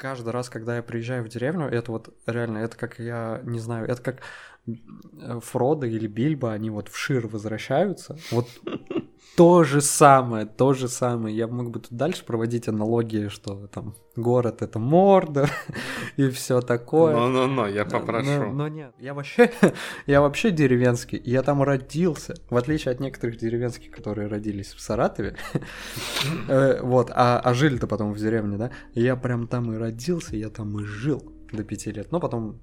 каждый раз, когда я приезжаю в деревню, это вот реально, это как я не знаю, это как э, Фродо или Бильбо, они вот в Шир возвращаются. Вот то же самое, то же самое. Я мог бы тут дальше проводить аналогии, что там город это Мордор и все такое. Ну-ну-ну, я попрошу. Но, но нет, я вообще, я вообще деревенский, я там родился, в отличие от некоторых деревенских, которые родились в Саратове, Э, вот, а, а жили-то потом в деревне, да, я прям там и родился, я там и жил до пяти лет, но потом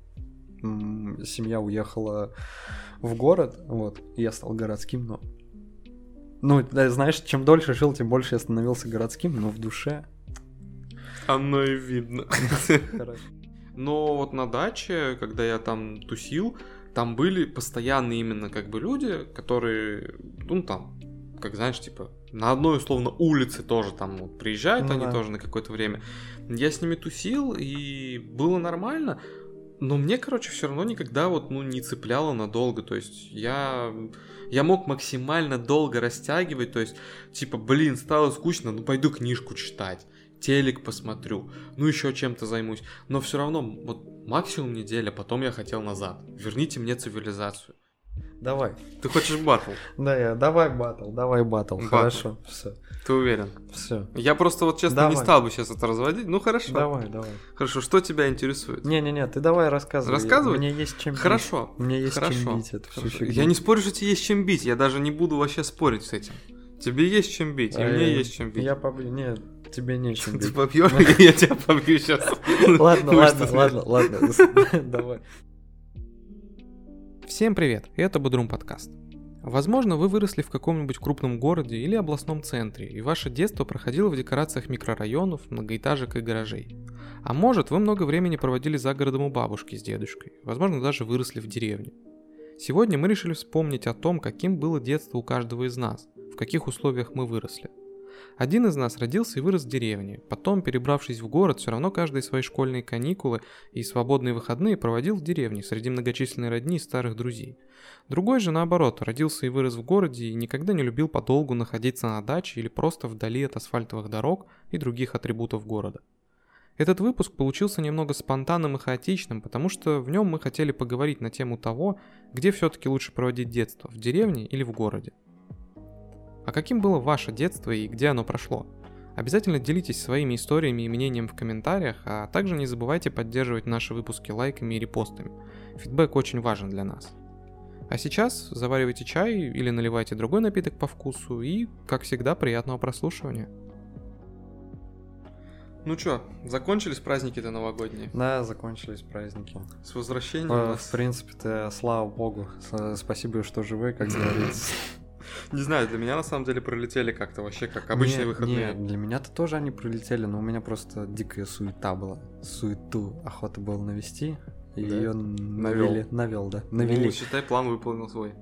семья уехала в город, вот, и я стал городским, но ну, знаешь, чем дольше жил, тем больше я становился городским, но в душе. Оно и видно. Но вот на даче, когда я там тусил, там были постоянные именно как бы люди, которые, ну там, как знаешь, типа, на одной условно улице тоже там вот, приезжают ну, они да. тоже на какое-то время. Я с ними тусил, и было нормально, но мне, короче, все равно никогда вот, ну, не цепляло надолго. То есть я, я мог максимально долго растягивать. То есть, типа, блин, стало скучно, ну пойду книжку читать. Телек посмотрю, ну еще чем-то займусь. Но все равно, вот максимум неделя, потом я хотел назад. Верните мне цивилизацию. Давай. Ты хочешь батл? Да, я. Давай батл, давай батл. Хорошо, все. Ты уверен? Все. Я просто вот честно давай. не стал бы сейчас это разводить. Ну хорошо. Давай, давай. Хорошо, что тебя интересует? Не-не-не, ты давай рассказывай. Рассказывай? Мне есть чем Хорошо. бить. Мне есть хорошо. чем бить это хорошо. Я не спорю, что тебе есть чем бить. Я даже не буду вообще спорить с этим. Тебе есть чем бить, и а мне я... есть чем бить. Я побью. Нет, тебе нечем бить. Ты побьешь, я тебя побью сейчас. Ладно, ладно, ладно, ладно. Давай. Всем привет, это Бодрум подкаст. Возможно, вы выросли в каком-нибудь крупном городе или областном центре, и ваше детство проходило в декорациях микрорайонов, многоэтажек и гаражей. А может, вы много времени проводили за городом у бабушки с дедушкой, возможно, даже выросли в деревне. Сегодня мы решили вспомнить о том, каким было детство у каждого из нас, в каких условиях мы выросли – один из нас родился и вырос в деревне, потом, перебравшись в город, все равно каждые свои школьные каникулы и свободные выходные проводил в деревне среди многочисленной родни и старых друзей. Другой же, наоборот, родился и вырос в городе и никогда не любил подолгу находиться на даче или просто вдали от асфальтовых дорог и других атрибутов города. Этот выпуск получился немного спонтанным и хаотичным, потому что в нем мы хотели поговорить на тему того, где все-таки лучше проводить детство, в деревне или в городе. А каким было ваше детство и где оно прошло? Обязательно делитесь своими историями и мнением в комментариях, а также не забывайте поддерживать наши выпуски лайками и репостами. Фидбэк очень важен для нас. А сейчас заваривайте чай или наливайте другой напиток по вкусу и, как всегда, приятного прослушивания. Ну чё, закончились праздники-то новогодние? Да, закончились праздники. С возвращением? Э, в принципе-то, слава богу. Спасибо, что живы, как говорится. Не знаю, для меня на самом деле пролетели как-то вообще как обычные не, выходные. Не, для меня-то тоже они пролетели, но у меня просто дикая суета была. Суету охота было навести. И да? ее навели. Навел, да. Ну, Навели. Ну, считай, план выполнил свой.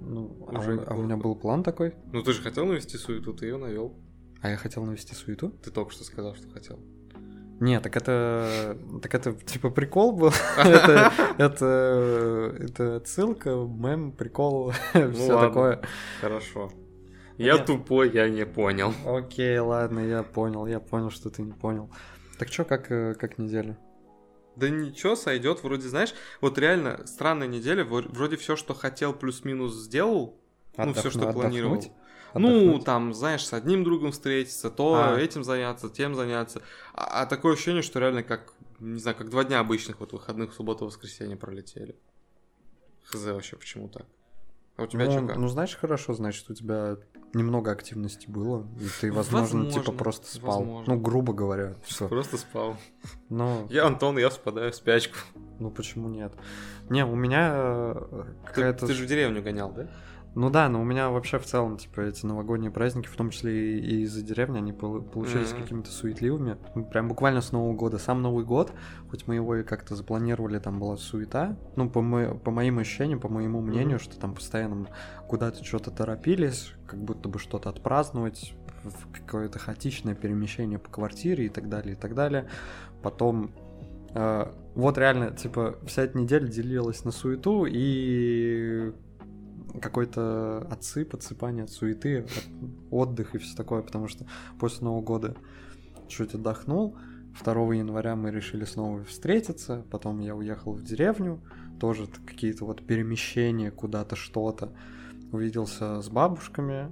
Ну, а Уже а, а у меня был план такой. Ну ты же хотел навести суету, ты ее навел. А я хотел навести суету? Ты только что сказал, что хотел. Не, так это, так это типа прикол был. это, это, это отсылка, мем, прикол, ну, все такое. Хорошо. Я Нет. тупой, я не понял. Окей, ладно, я понял, я понял, что ты не понял. Так что, как, э, как неделя? Да ничего, сойдет. Вроде, знаешь, вот реально странная неделя. Вроде все, что хотел, плюс-минус сделал. Отдох... Ну, все, что планировал. Ну, там, знаешь, с одним другом встретиться, то а. этим заняться, тем заняться. А, а такое ощущение, что реально как, не знаю, как два дня обычных вот выходных, суббота, воскресенье пролетели. Хз вообще, почему так? А у тебя ну, что как? Ну, знаешь, хорошо, значит, у тебя немного активности было, и ты, возможно, возможно типа просто спал. Возможно. Ну, грубо говоря, все. Просто спал. Но... Я Антон, я впадаю в спячку. Ну, почему нет? Не, у меня э, какая-то... Ты, ты же в деревню гонял, да? Ну да, но у меня вообще в целом, типа, эти новогодние праздники, в том числе и из-за деревни, они получились mm-hmm. какими-то суетливыми. Ну, прям буквально с Нового года. Сам Новый год, хоть мы его и как-то запланировали, там была суета. Ну, по, мо- по моим ощущениям, по моему мнению, mm-hmm. что там постоянно куда-то что-то торопились, как будто бы что-то отпраздновать, какое-то хаотичное перемещение по квартире и так далее, и так далее. Потом э, вот реально, типа, вся эта неделя делилась на суету и какой-то отсып, отсыпание от суеты, от отдых и все такое, потому что после Нового года чуть отдохнул, 2 января мы решили снова встретиться, потом я уехал в деревню, тоже какие-то вот перемещения куда-то, что-то. Увиделся с бабушками,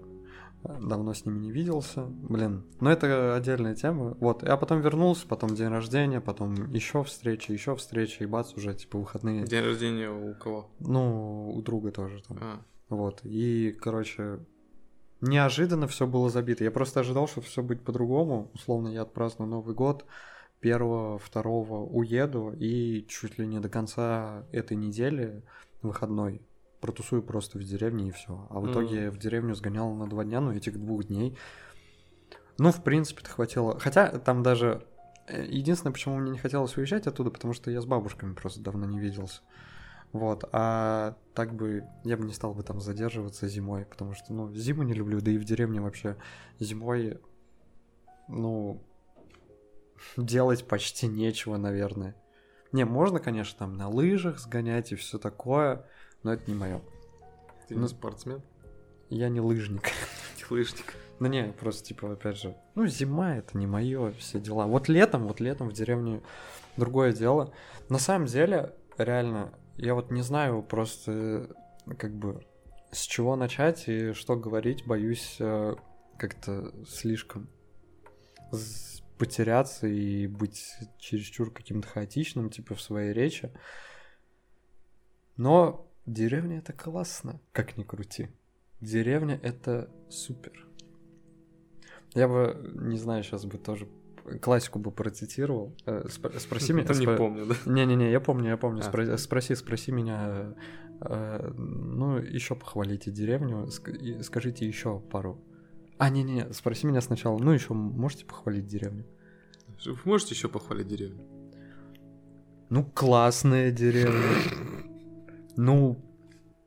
давно с ними не виделся. Блин, но это отдельная тема. Вот, я потом вернулся, потом день рождения, потом еще встреча, еще встреча, и бац, уже типа выходные. День рождения у кого? Ну, у друга тоже там. А. Вот. И, короче, неожиданно все было забито. Я просто ожидал, что все будет по-другому. Условно, я отпраздную Новый год. Первого, второго уеду и чуть ли не до конца этой недели выходной протусую просто в деревне и все. А в mm. итоге я в деревню сгонял на два дня, ну, этих двух дней. Ну, в принципе-то хватило. Хотя там даже... Э, единственное, почему мне не хотелось уезжать оттуда, потому что я с бабушками просто давно не виделся. Вот, а так бы я бы не стал бы там задерживаться зимой, потому что, ну, зиму не люблю, да и в деревне вообще зимой, ну, делать почти нечего, наверное. Не, можно, конечно, там на лыжах сгонять и все такое, но это не мое. Ты ну, не спортсмен? Я не лыжник. Не лыжник. Ну не, просто типа, опять же, ну зима это не мое, все дела. Вот летом, вот летом в деревне другое дело. На самом деле, реально, я вот не знаю просто как бы с чего начать и что говорить, боюсь э, как-то слишком потеряться и быть чересчур каким-то хаотичным, типа в своей речи. Но Деревня это классно, как ни крути. Деревня это супер. Я бы, не знаю, сейчас бы тоже классику бы процитировал. Э, спроси меня. Ты не помню, да? Не-не-не, я помню, я помню. А. Спроси, спроси меня. Э, ну, еще похвалите деревню, скажите еще пару. А, не-не, спроси меня сначала. Ну, еще можете похвалить деревню? Вы можете еще похвалить деревню? Ну, классная деревня. Ну,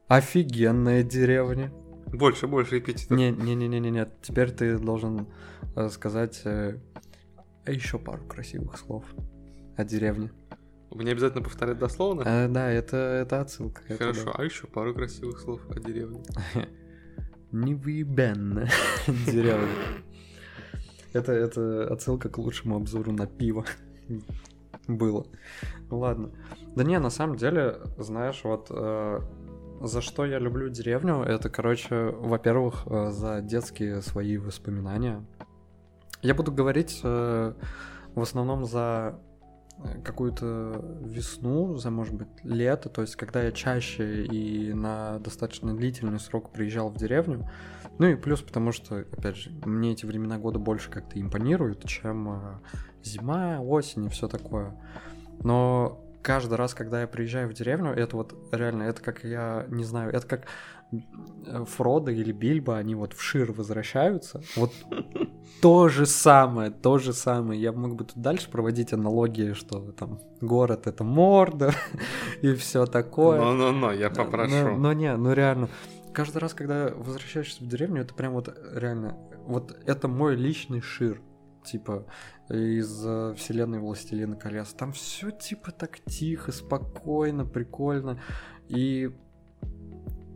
офигенная деревня. Больше, больше эпитетов. Не, не, не, не, не, нет. Теперь ты должен э, сказать э, еще пару красивых слов о деревне. Мне обязательно повторять дословно? Э, да, это, это отсылка. Хорошо, да. а еще пару красивых слов о деревне. Невыебенная деревня. Это, это отсылка к лучшему обзору на пиво. Было. Ладно. Да не, на самом деле, знаешь, вот э, за что я люблю деревню, это, короче, во-первых, э, за детские свои воспоминания. Я буду говорить э, в основном за э, какую-то весну, за, может быть, лето, то есть когда я чаще и на достаточно длительный срок приезжал в деревню. Ну и плюс потому что, опять же, мне эти времена года больше как-то импонируют, чем э, зима, осень и все такое. Но каждый раз, когда я приезжаю в деревню, это вот реально, это как я не знаю, это как э, Фродо или Бильбо, они вот в Шир возвращаются. Вот то же самое, то же самое. Я мог бы тут дальше проводить аналогии, что там город это Мордор и все такое. Но-но-но, я попрошу. Но, но не, ну реально. Каждый раз, когда возвращаешься в деревню, это прям вот реально, вот это мой личный Шир. Типа, из э, вселенной Властелина колец. Там все типа так тихо, спокойно, прикольно. И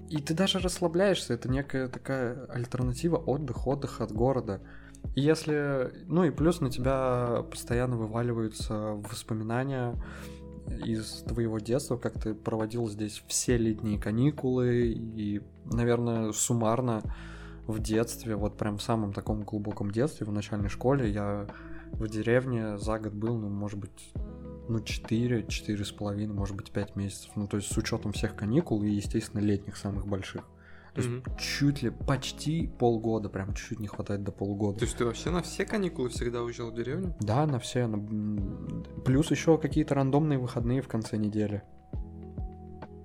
и ты даже расслабляешься, это некая такая альтернатива отдых, отдых от города. И если, ну и плюс на тебя постоянно вываливаются воспоминания из твоего детства, как ты проводил здесь все летние каникулы, и, наверное, суммарно в детстве, вот прям в самом таком глубоком детстве, в начальной школе, я в деревне за год был, ну, может быть, ну, 4, четыре с половиной, может быть, 5 месяцев. Ну, то есть с учетом всех каникул и, естественно, летних самых больших. То есть mm-hmm. чуть ли, почти полгода, прям чуть-чуть не хватает до полугода. То есть ты вообще на все каникулы всегда уезжал в деревню? Да, на все. На... Плюс еще какие-то рандомные выходные в конце недели.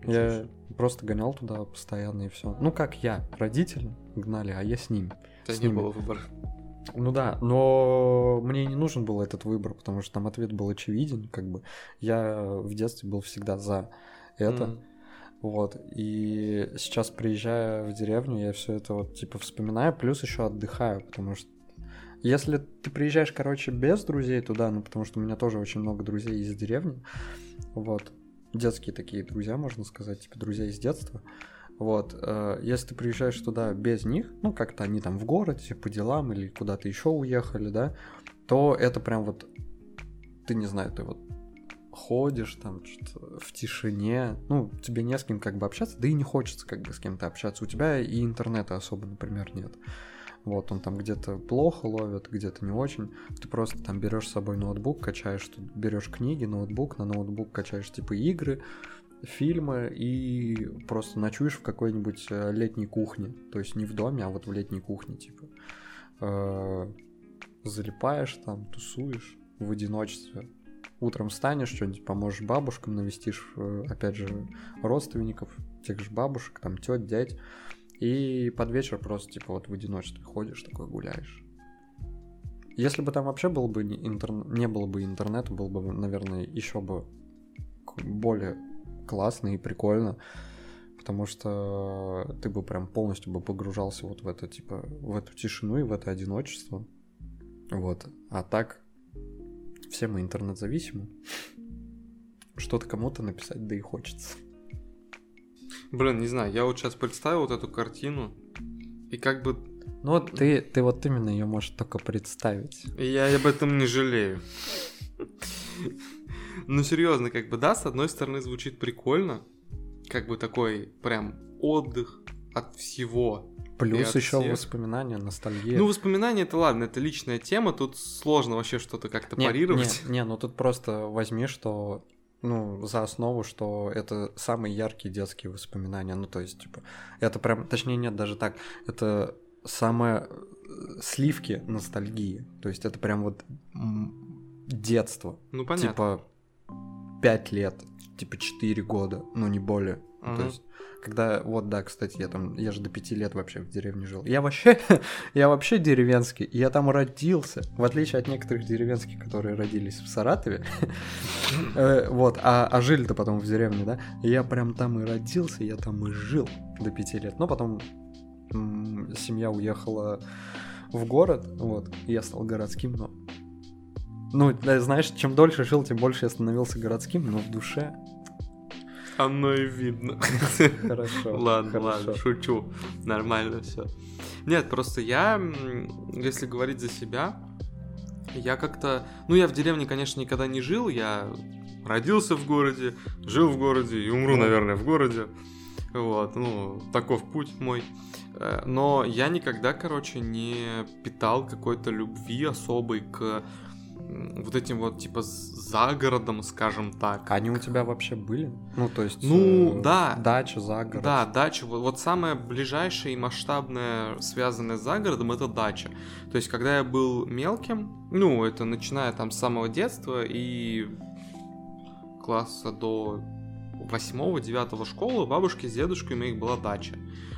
Я просто гонял туда постоянно и все. Ну как я, родители гнали, а я с ними. У тебя не ними. было выбора. Ну да, но мне не нужен был этот выбор, потому что там ответ был очевиден, как бы я в детстве был всегда за это. Mm. Вот, и сейчас приезжая в деревню, я все это вот типа вспоминаю, плюс еще отдыхаю, потому что если ты приезжаешь, короче, без друзей туда, ну потому что у меня тоже очень много друзей из деревни, вот, детские такие друзья, можно сказать, типа друзья из детства, вот, э, если ты приезжаешь туда без них, ну, как-то они там в городе по делам или куда-то еще уехали, да, то это прям вот ты не знаю, ты вот ходишь там что-то в тишине, ну, тебе не с кем как бы общаться, да и не хочется как бы с кем-то общаться. У тебя и интернета особо, например, нет. Вот, он там где-то плохо ловит, где-то не очень. Ты просто там берешь с собой ноутбук, качаешь, берешь книги, ноутбук, на ноутбук качаешь типа игры, фильмы и просто ночуешь в какой-нибудь э, летней кухне. То есть не в доме, а вот в летней кухне, типа. Э, залипаешь там, тусуешь в одиночестве. Утром встанешь, что-нибудь поможешь бабушкам, навестишь, э, опять же, родственников, тех же бабушек, там, тет, дядь. И под вечер просто, типа, вот в одиночестве ходишь, такой гуляешь. Если бы там вообще был бы интер... не было бы интернета, было бы, наверное, еще бы более классно и прикольно, потому что ты бы прям полностью бы погружался вот в это, типа, в эту тишину и в это одиночество. Вот. А так, все мы интернет-зависимы. Что-то кому-то написать, да и хочется. Блин, не знаю, я вот сейчас представил вот эту картину, и как бы... Ну вот ты, ты вот именно ее можешь только представить. И я об этом не жалею. Ну, серьезно, как бы, да, с одной стороны звучит прикольно, как бы такой прям отдых от всего. Плюс еще всех. воспоминания, ностальгия. Ну, воспоминания это ладно, это личная тема, тут сложно вообще что-то как-то не, парировать. Не, не, ну тут просто возьми, что ну, за основу, что это самые яркие детские воспоминания. Ну, то есть, типа, это прям, точнее, нет, даже так, это самое э, сливки ностальгии. То есть, это прям вот детство. Ну, понятно. Типа, 5 лет, типа 4 года, ну, не более. Uh-huh. То есть, когда, вот, да, кстати, я там, я же до пяти лет вообще в деревне жил. Я вообще, я вообще деревенский, я там родился, в отличие от некоторых деревенских, которые родились в Саратове, э, вот, а, а жили-то потом в деревне, да, я прям там и родился, я там и жил до пяти лет, но потом семья уехала в город, вот, я стал городским, но ну, знаешь, чем дольше жил, тем больше я становился городским, но в душе оно и видно. Хорошо. ладно, хорошо. ладно, шучу. Нормально все. Нет, просто я, если говорить за себя, я как-то... Ну, я в деревне, конечно, никогда не жил. Я родился в городе, жил в городе и умру, наверное, в городе. Вот, ну, таков путь мой. Э, но я никогда, короче, не питал какой-то любви особой к вот этим вот, типа, за городом, скажем так. Они у тебя вообще были? Ну, то есть... Ну, э, да. Дача, за город. Да, дача. Вот, вот самое ближайшее и масштабное, связанное с загородом, это дача. То есть, когда я был мелким, ну, это начиная там с самого детства и класса до восьмого-девятого школы, бабушки с дедушкой у них была дача.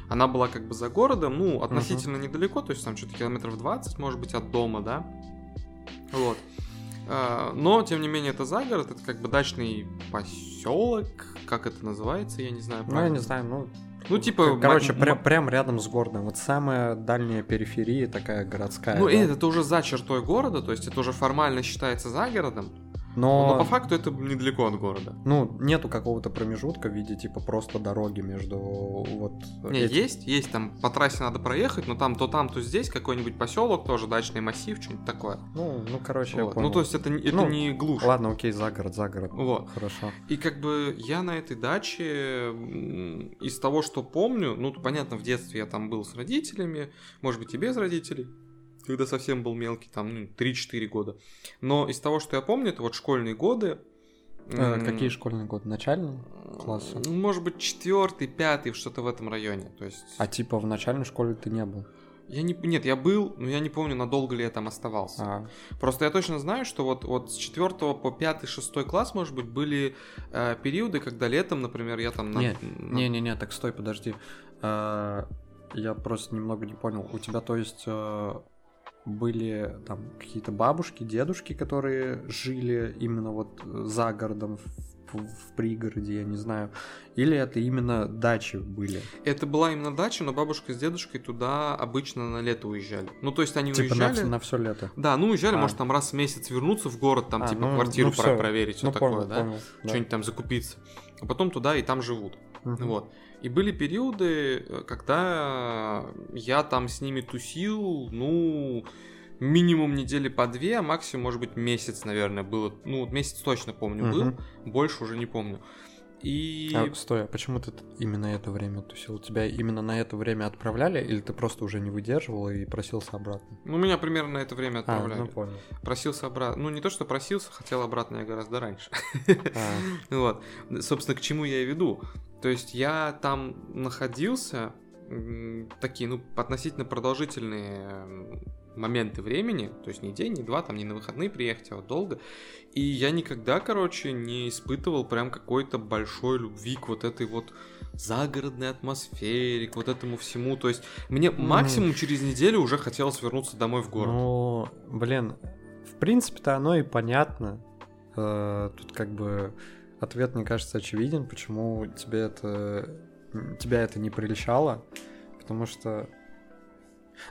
Она была как бы за городом, ну, относительно uh-huh. недалеко, то есть там что-то километров 20, может быть, от дома, да. Вот. А, но, тем не менее, это загород, это как бы дачный поселок, как это называется, я не знаю. Правильно. Ну, я не знаю, ну... Ну, типа... Короче, прям, прям рядом с городом. Вот самая дальняя периферия такая городская. Ну, да? это уже за чертой города, то есть это уже формально считается за городом. Но... Но по факту это недалеко от города. Ну, нету какого-то промежутка в виде типа просто дороги между вот. Не, этим... есть, есть, там по трассе надо проехать, но там то там, то здесь какой-нибудь поселок, тоже дачный массив, что-нибудь такое. Ну, ну, короче, вот. Ну, то есть это, это ну, не глушь. Ладно, окей, за город, за город. Вот. Хорошо. И как бы я на этой даче из того, что помню, ну, понятно, в детстве я там был с родителями, может быть, и без родителей когда совсем был мелкий, там, ну, 3-4 года. Но из того, что я помню, это вот школьные годы. Э, какие школьные годы? Начальные классы? Ну, может быть, четвертый, пятый, что-то в этом районе. То есть... А типа в начальной школе ты не был? Я не, нет, я был, но я не помню, надолго ли я там оставался. А. Просто я точно знаю, что вот, вот с 4 по 5 6 класс, может быть, были э, периоды, когда летом, например, я там... Не, на... не, не, не, так стой, подожди. Э, я просто немного не понял. У тебя, то есть, э, были там какие-то бабушки, дедушки, которые жили именно вот за городом, в, в пригороде, я не знаю. Или это именно дачи были? Это была именно дача, но бабушка с дедушкой туда обычно на лето уезжали. Ну, то есть они типа уезжали... на, на все лето? Да, ну уезжали, а. может, там раз в месяц вернуться в город, там, а, типа, ну, квартиру ну, про- проверить, все ну, такое, понял, да? Понял, Что-нибудь там закупиться. А потом туда и там живут. Угу. Вот. И были периоды, когда я там с ними тусил, ну, минимум недели по две, а максимум, может быть, месяц, наверное, было. Ну, месяц точно помню был, Мгм. больше уже не помню. И... А, стой, а почему ты именно это время тусил? Тебя именно на это время отправляли, или ты просто уже не выдерживал и просился обратно? Ну, меня примерно на это время А, отправляли. ну понял. Просился обратно. Ну, не то, что просился, хотел обратно я гораздо раньше. А, Вот. Собственно, к чему я и веду. То есть я там находился такие, ну, относительно продолжительные моменты времени, то есть не день, не два, там не на выходные приехать, а вот долго. И я никогда, короче, не испытывал прям какой-то большой любви к вот этой вот загородной атмосфере, к вот этому всему. То есть мне максимум через неделю уже хотелось вернуться домой в город. Ну, блин, в принципе-то оно и понятно. Э, Тут как бы ответ, мне кажется, очевиден, почему тебе это тебя это не прельщало, потому что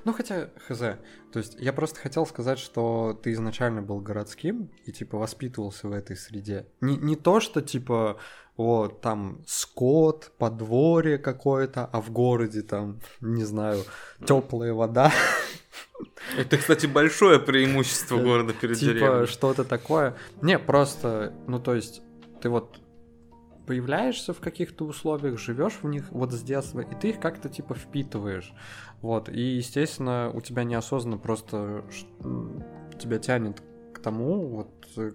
ну, хотя, хз. То есть, я просто хотел сказать, что ты изначально был городским и, типа, воспитывался в этой среде. Не, не то, что, типа, вот, там, скот, подворье какое-то, а в городе, там, не знаю, теплая вода. Это, кстати, большое преимущество города перед типа деревней. что-то такое. Не, просто, ну то есть, ты вот появляешься в каких-то условиях, живешь в них вот с детства, и ты их как-то типа впитываешь. Вот, и, естественно, у тебя неосознанно просто тебя тянет к тому, вот, э,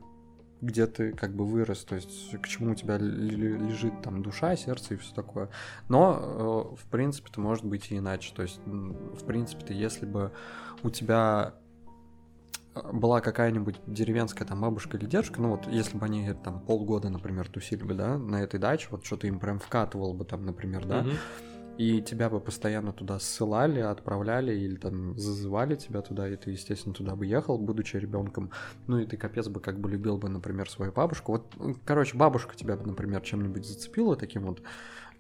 где ты как бы вырос, то есть к чему у тебя лежит там душа, сердце и все такое. Но, э, в принципе-то может быть и иначе. То есть, в принципе-то, если бы у тебя была какая-нибудь деревенская там бабушка или дедушка, ну вот если бы они там полгода, например, тусили бы, да, на этой даче, вот что-то им прям вкатывал бы там, например, да, Мгм. и тебя бы постоянно туда ссылали, отправляли или там зазывали тебя туда, и ты, естественно, туда бы ехал, будучи ребенком. Ну и ты капец бы как бы любил бы, например, свою бабушку. Вот, короче, бабушка тебя бы, например, чем-нибудь зацепила таким вот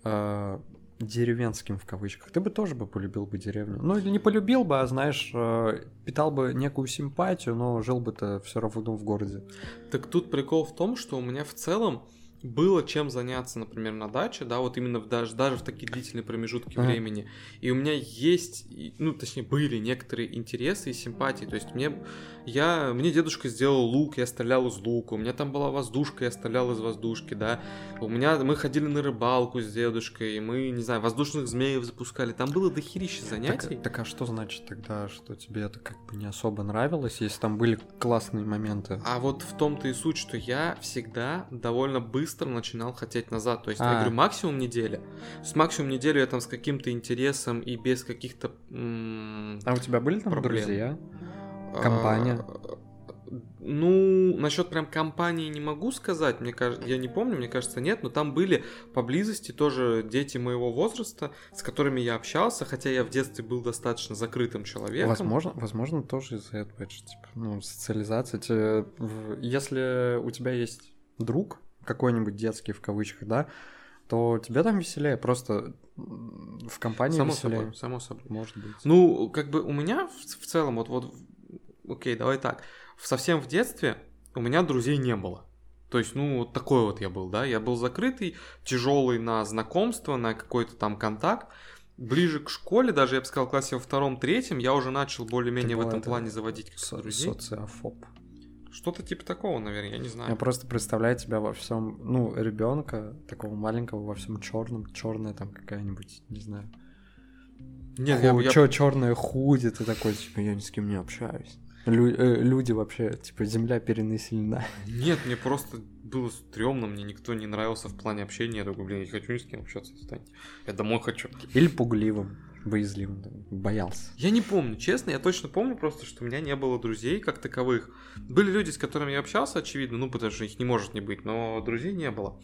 э, деревенским в кавычках, ты бы тоже бы полюбил бы деревню. Ну или не полюбил бы, а знаешь, э, питал бы некую симпатию, но жил бы ты все равно в городе. Так тут прикол в том, что у меня в целом было чем заняться, например, на даче, да, вот именно в, даже, даже в такие длительные промежутки Ага. времени. И у меня есть, ну, точнее, были некоторые интересы и симпатии. То есть мне, я, мне дедушка сделал лук, я стрелял из лука. У меня там была воздушка, я стрелял из воздушки, да. У меня, мы ходили на рыбалку с дедушкой, и мы, не знаю, воздушных змеев запускали. Там было дохерища занятий. Так, так а что значит тогда, что тебе это как бы не особо нравилось, если там были классные моменты? А вот в том-то и суть, что я всегда довольно быстро начинал хотеть назад. То есть, я А. говорю, максимум неделя. Есть, максимум неделю я там с каким-то интересом и без каких-то... м, А у тебя были там проблем. друзья? Компания? а, Ну, насчет прям компании не могу сказать, мне кажется, я не помню, мне кажется, нет, но там были поблизости тоже дети моего возраста, с которыми я общался, хотя я в детстве был достаточно закрытым человеком. Возможно, возможно, тоже из-за этого, это же, типа, ну, социализация. Если у тебя есть друг, какой-нибудь детский в кавычках, да, то тебе там веселее, просто в компании Само веселее. собой, само собой. Может быть. Ну, как бы у меня в, в целом, вот, вот, окей, давай так, совсем в детстве у меня друзей не было. То есть, ну, вот такой вот я был, да, я был закрытый, тяжелый на знакомство, на какой-то там контакт. Ближе к школе, даже я бы сказал, в классе во втором-третьем, я уже начал более-менее в этом это плане заводить Со- друзей. социофоб. Что-то типа такого, наверное, я не знаю. Я просто представляю тебя во всем, ну, ребенка, такого маленького, во всем черном, черная там какая-нибудь, не знаю. Нет, я, я- Чё, черная худи, ты такой, типа, я ни с кем не общаюсь. Лю- э, люди вообще, типа, земля перенаселена. Нет, мне просто было стрёмно, мне никто не нравился в плане общения. Я такой, блин, я не хочу ни с кем общаться, отстаньте. Я домой хочу. Или пугливым, боязливым, боялся. Я не помню, честно, я точно помню просто, что у меня не было друзей как таковых. Были люди, с которыми я общался, очевидно, ну, потому что их не может не быть, но друзей не было.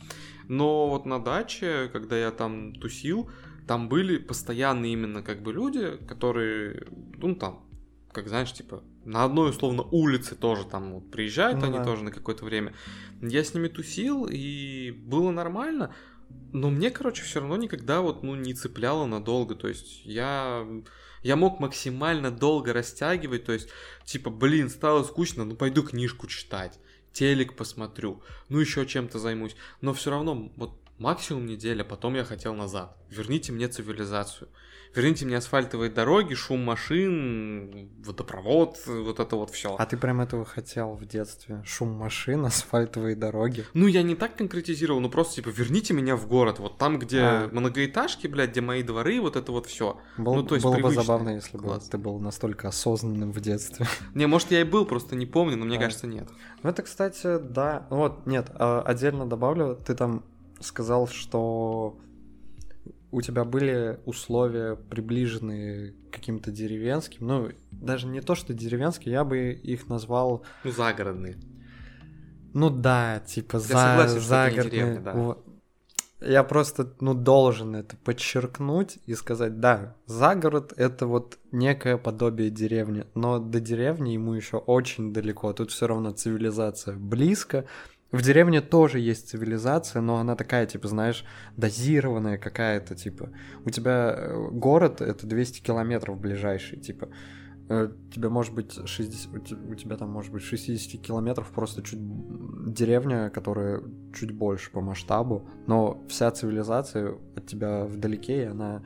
Но вот на даче, когда я там тусил, там были постоянные именно как бы люди, которые, ну, там, как знаешь, типа, на одной, условно, улице тоже там вот приезжают Ну они да. тоже на какое-то время. Я с ними тусил, и было нормально. Но мне, короче, все равно никогда вот, ну, не цепляло надолго. То есть я, я мог максимально долго растягивать. То есть, типа, блин, стало скучно, ну, пойду книжку читать. Телек посмотрю, ну, еще чем-то займусь. Но все равно, вот, максимум неделя, потом я хотел назад. Верните мне цивилизацию. Верните мне асфальтовые дороги, шум машин, водопровод, вот это вот все. А ты прям этого хотел в детстве? Шум машин, асфальтовые дороги? Ну, я не так конкретизировал, ну просто типа верните меня в город, вот там, где А. многоэтажки, блядь, где мои дворы, вот это вот все. Был- Ну, то есть было бы привычно. забавно, если бы Класс. ты был настолько осознанным в детстве. Не, может, я и был, просто не помню, но мне А. кажется, нет. Ну, это, кстати, да. Вот, нет, а, отдельно добавлю, ты там сказал, что у тебя были условия приближенные к каким-то деревенским. Ну, даже не то, что деревенские, я бы их назвал Ну, загородные. Ну да, типа за, согласен, загородные. деревня, да. Я просто, ну, должен это подчеркнуть и сказать, да, загород — это вот некое подобие деревни, но до деревни ему еще очень далеко, тут все равно цивилизация близко. В деревне тоже есть цивилизация, но она такая, типа, знаешь, дозированная какая-то, типа. У тебя э, город — это 200 километров ближайший, типа. Э, Тебе может быть 60, у те- у тебя там может быть 60 километров просто чуть деревня, которая чуть больше по масштабу, но вся цивилизация от тебя вдалеке, и она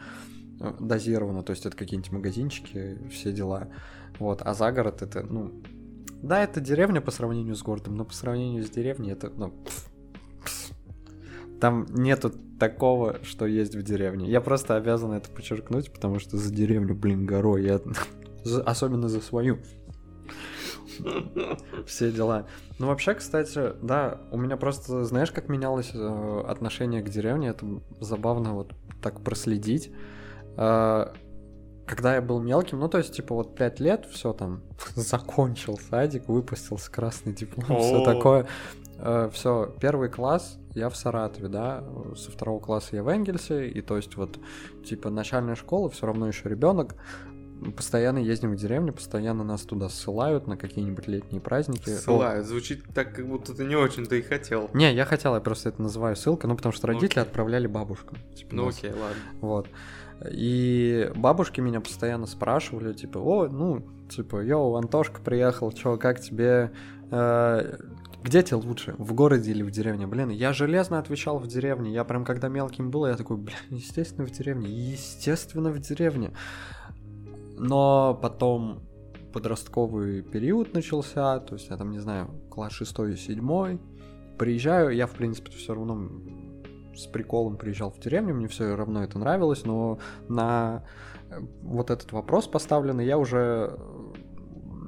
э, дозирована, то есть это какие-нибудь магазинчики, все дела. Вот, а за город это, ну, да, это деревня по сравнению с городом, но по сравнению с деревней это, ну, там нету такого, что есть в деревне. Я просто обязан это подчеркнуть, потому что за деревню, блин, горой. Я... за- Особенно за свою. Все дела. Ну, вообще, кстати, да, у меня просто, знаешь, как менялось э, отношение к деревне, это забавно вот так проследить. Э, когда я был мелким, ну, то есть, типа, вот пять лет, все там, закончил садик, выпустился красный диплом, все такое. все, первый класс я в Саратове, да, со второго класса я в Энгельсе, и то есть вот, типа, начальная школа, все равно еще ребенок, постоянно ездим в деревню, постоянно нас туда ссылают на какие-нибудь летние праздники. Ссылают. Звучит так, как будто ты не очень-то и хотел. Не, я хотел, я просто это называю ссылкой, ну потому что Ну, родители окей. отправляли бабушку. типа, Ну нас. окей, ладно. Вот. И бабушки меня постоянно спрашивали, типа, о, ну, типа, йоу, Антошка приехал, чё, как тебе, э, где тебе лучше, в городе или в деревне? Блин, я железно отвечал в деревне, я прям когда мелким был, я такой, блин, естественно в деревне, естественно в деревне. Но потом подростковый период начался, то есть я там, не знаю, класс 6 и 7, приезжаю, я, в принципе, все равно с приколом приезжал в деревню, мне все равно это нравилось, но на э, вот этот вопрос поставленный я уже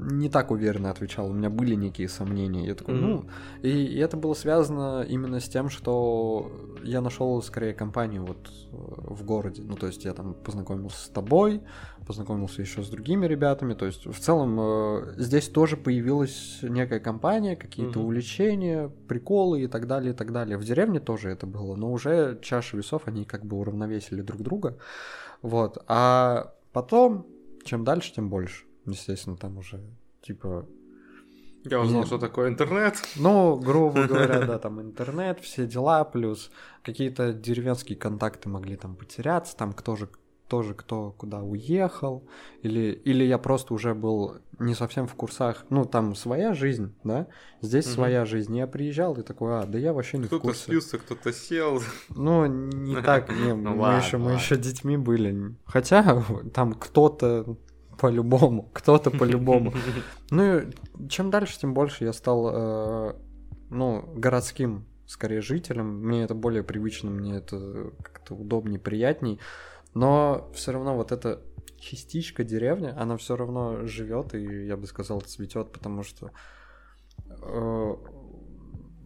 не так уверенно отвечал, у меня были некие сомнения. Я такой, ну, и, и это было связано именно с тем, что я нашел скорее компанию вот э, в городе. Ну, то есть я там познакомился с тобой, познакомился еще с другими ребятами. То есть в целом э, здесь тоже появилась некая компания, какие-то Мгм. увлечения, приколы и так далее, и так далее. В деревне тоже это было, но уже чаши весов, они как бы уравновесили друг друга. Вот. А потом, чем дальше, тем больше. Естественно, там уже типа Я узнал, Нет. что такое интернет. ну, грубо говоря, да, там интернет, все дела, плюс какие-то деревенские контакты могли там потеряться, там кто же тоже кто куда уехал, или, или я просто уже был не совсем в курсах, ну, там своя жизнь, да, здесь Мгм. своя жизнь, я приезжал и такой, а, да я вообще не в Кто-то курсе. слился, кто-то сел. Ну, не так, не, Ну мы ладно, еще мы еще детьми были. Хотя там кто-то по-любому, кто-то по-любому. Ну, и чем дальше, тем больше я стал, э, ну, городским, скорее, жителем. Мне это более привычно, мне это как-то удобнее, приятней. Но все равно вот эта частичка деревни, она все равно живет и, я бы сказал, цветет, потому что э,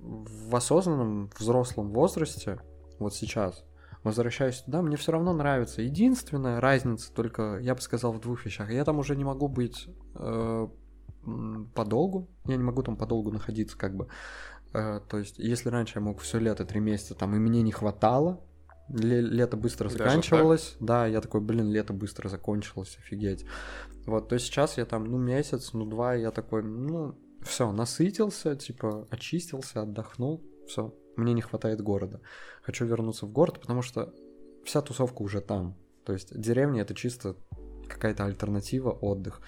в осознанном взрослом возрасте, вот сейчас, возвращаюсь туда, мне все равно нравится. Единственная разница только, я бы сказал, в двух вещах. Я там уже не могу быть э, подолгу, я не могу там подолгу находиться, как бы. Э, то есть, если раньше я мог все лето, три месяца, там, и мне не хватало, ле- лето быстро заканчивалось, да, я такой, блин, лето быстро закончилось, офигеть. Вот, то есть сейчас я там, ну, месяц, ну, два, я такой, ну, все, насытился, типа, очистился, отдохнул, все, мне не хватает города. Хочу вернуться в город, потому что вся тусовка уже там. То есть деревня это чисто какая-то альтернатива, отдых.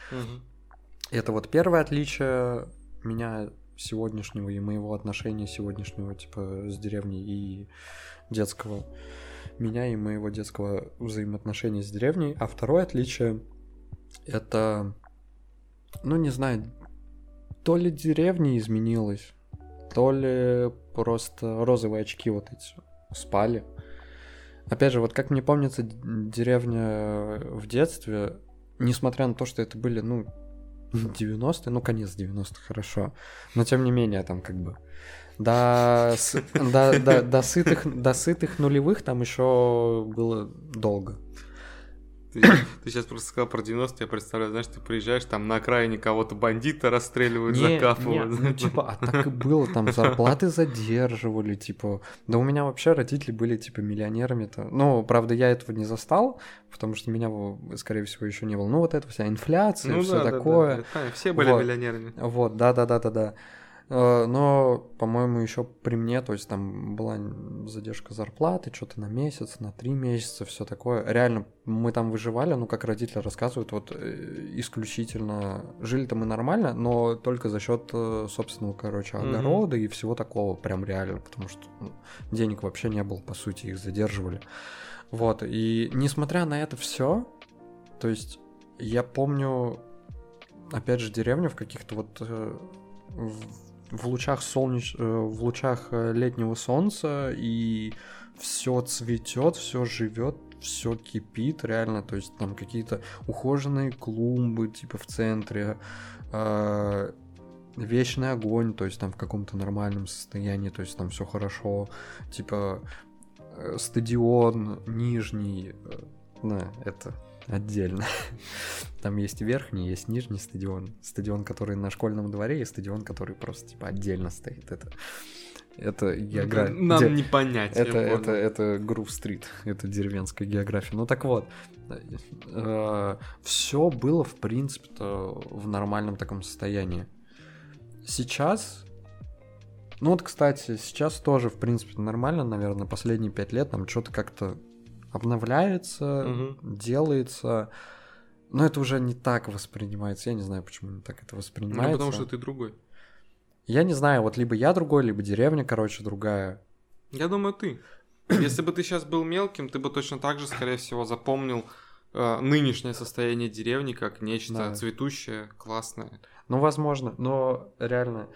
И это вот первое отличие меня сегодняшнего и моего отношения сегодняшнего, типа, с деревней и детского меня и моего детского взаимоотношения с деревней. А второе отличие это, ну не знаю, то ли деревня изменилась, то ли просто розовые очки вот эти спали. Опять же, вот как мне помнится, деревня в детстве, несмотря на то, что это были, ну, 90-е, ну, конец 90-х, хорошо. Но тем не менее, там как бы до, до, до, до, сытых, до сытых нулевых там еще было долго. Ты, ты сейчас просто сказал про 90 я представляю, знаешь, ты приезжаешь, там на окраине кого-то бандита расстреливают, не, закапывают. Не, ну, типа, а так и было, там зарплаты задерживали, типа. Да у меня вообще родители были, типа, миллионерами-то. Ну, правда, я этого не застал, потому что меня, скорее всего, еще не было. Ну, вот это вся инфляция, ну, все да, такое. Да, да. Все были вот. миллионерами. Вот, да-да-да-да-да. Э, но, по-моему, еще при мне, то есть там была задержка зарплаты, что-то на месяц, на три месяца, все такое. Реально, мы там выживали, ну, как родители рассказывают, вот э, исключительно жили-то мы нормально, но только за счет э, собственного, короче, огорода mm-hmm. и всего такого, прям реально, потому что ну, денег вообще не было, по сути, их задерживали. Вот, и несмотря на это все, то есть я помню, опять же, деревню в каких-то вот в лучах солнеч... Э, в лучах э, летнего солнца и все цветет, все живет, все кипит, реально, то есть там какие-то ухоженные клумбы, типа в центре, э, вечный огонь, то есть там в каком-то нормальном состоянии, то есть там все хорошо, типа э, стадион нижний, э, да, это отдельно. Там есть верхний, есть нижний стадион. Стадион, который на школьном дворе, и стадион, который просто типа отдельно стоит. Это это география. Нам Де... не понять. Это, это, это Грув-стрит, это деревенская география. Ну так вот, э, все было, в принципе-то, в нормальном таком состоянии. Сейчас, ну вот, кстати, сейчас тоже, в принципе, нормально, наверное, последние пять лет там что-то как-то обновляется, угу. делается. Но это уже не так воспринимается. Я не знаю, почему не так это воспринимается. Ну, потому что ты другой. Я не знаю, вот либо я другой, либо деревня, короче, другая. Я думаю, ты. Если бы ты сейчас был мелким, ты бы точно так же, скорее всего, запомнил э, нынешнее состояние деревни как нечто да. цветущее, классное. Ну, возможно, но реально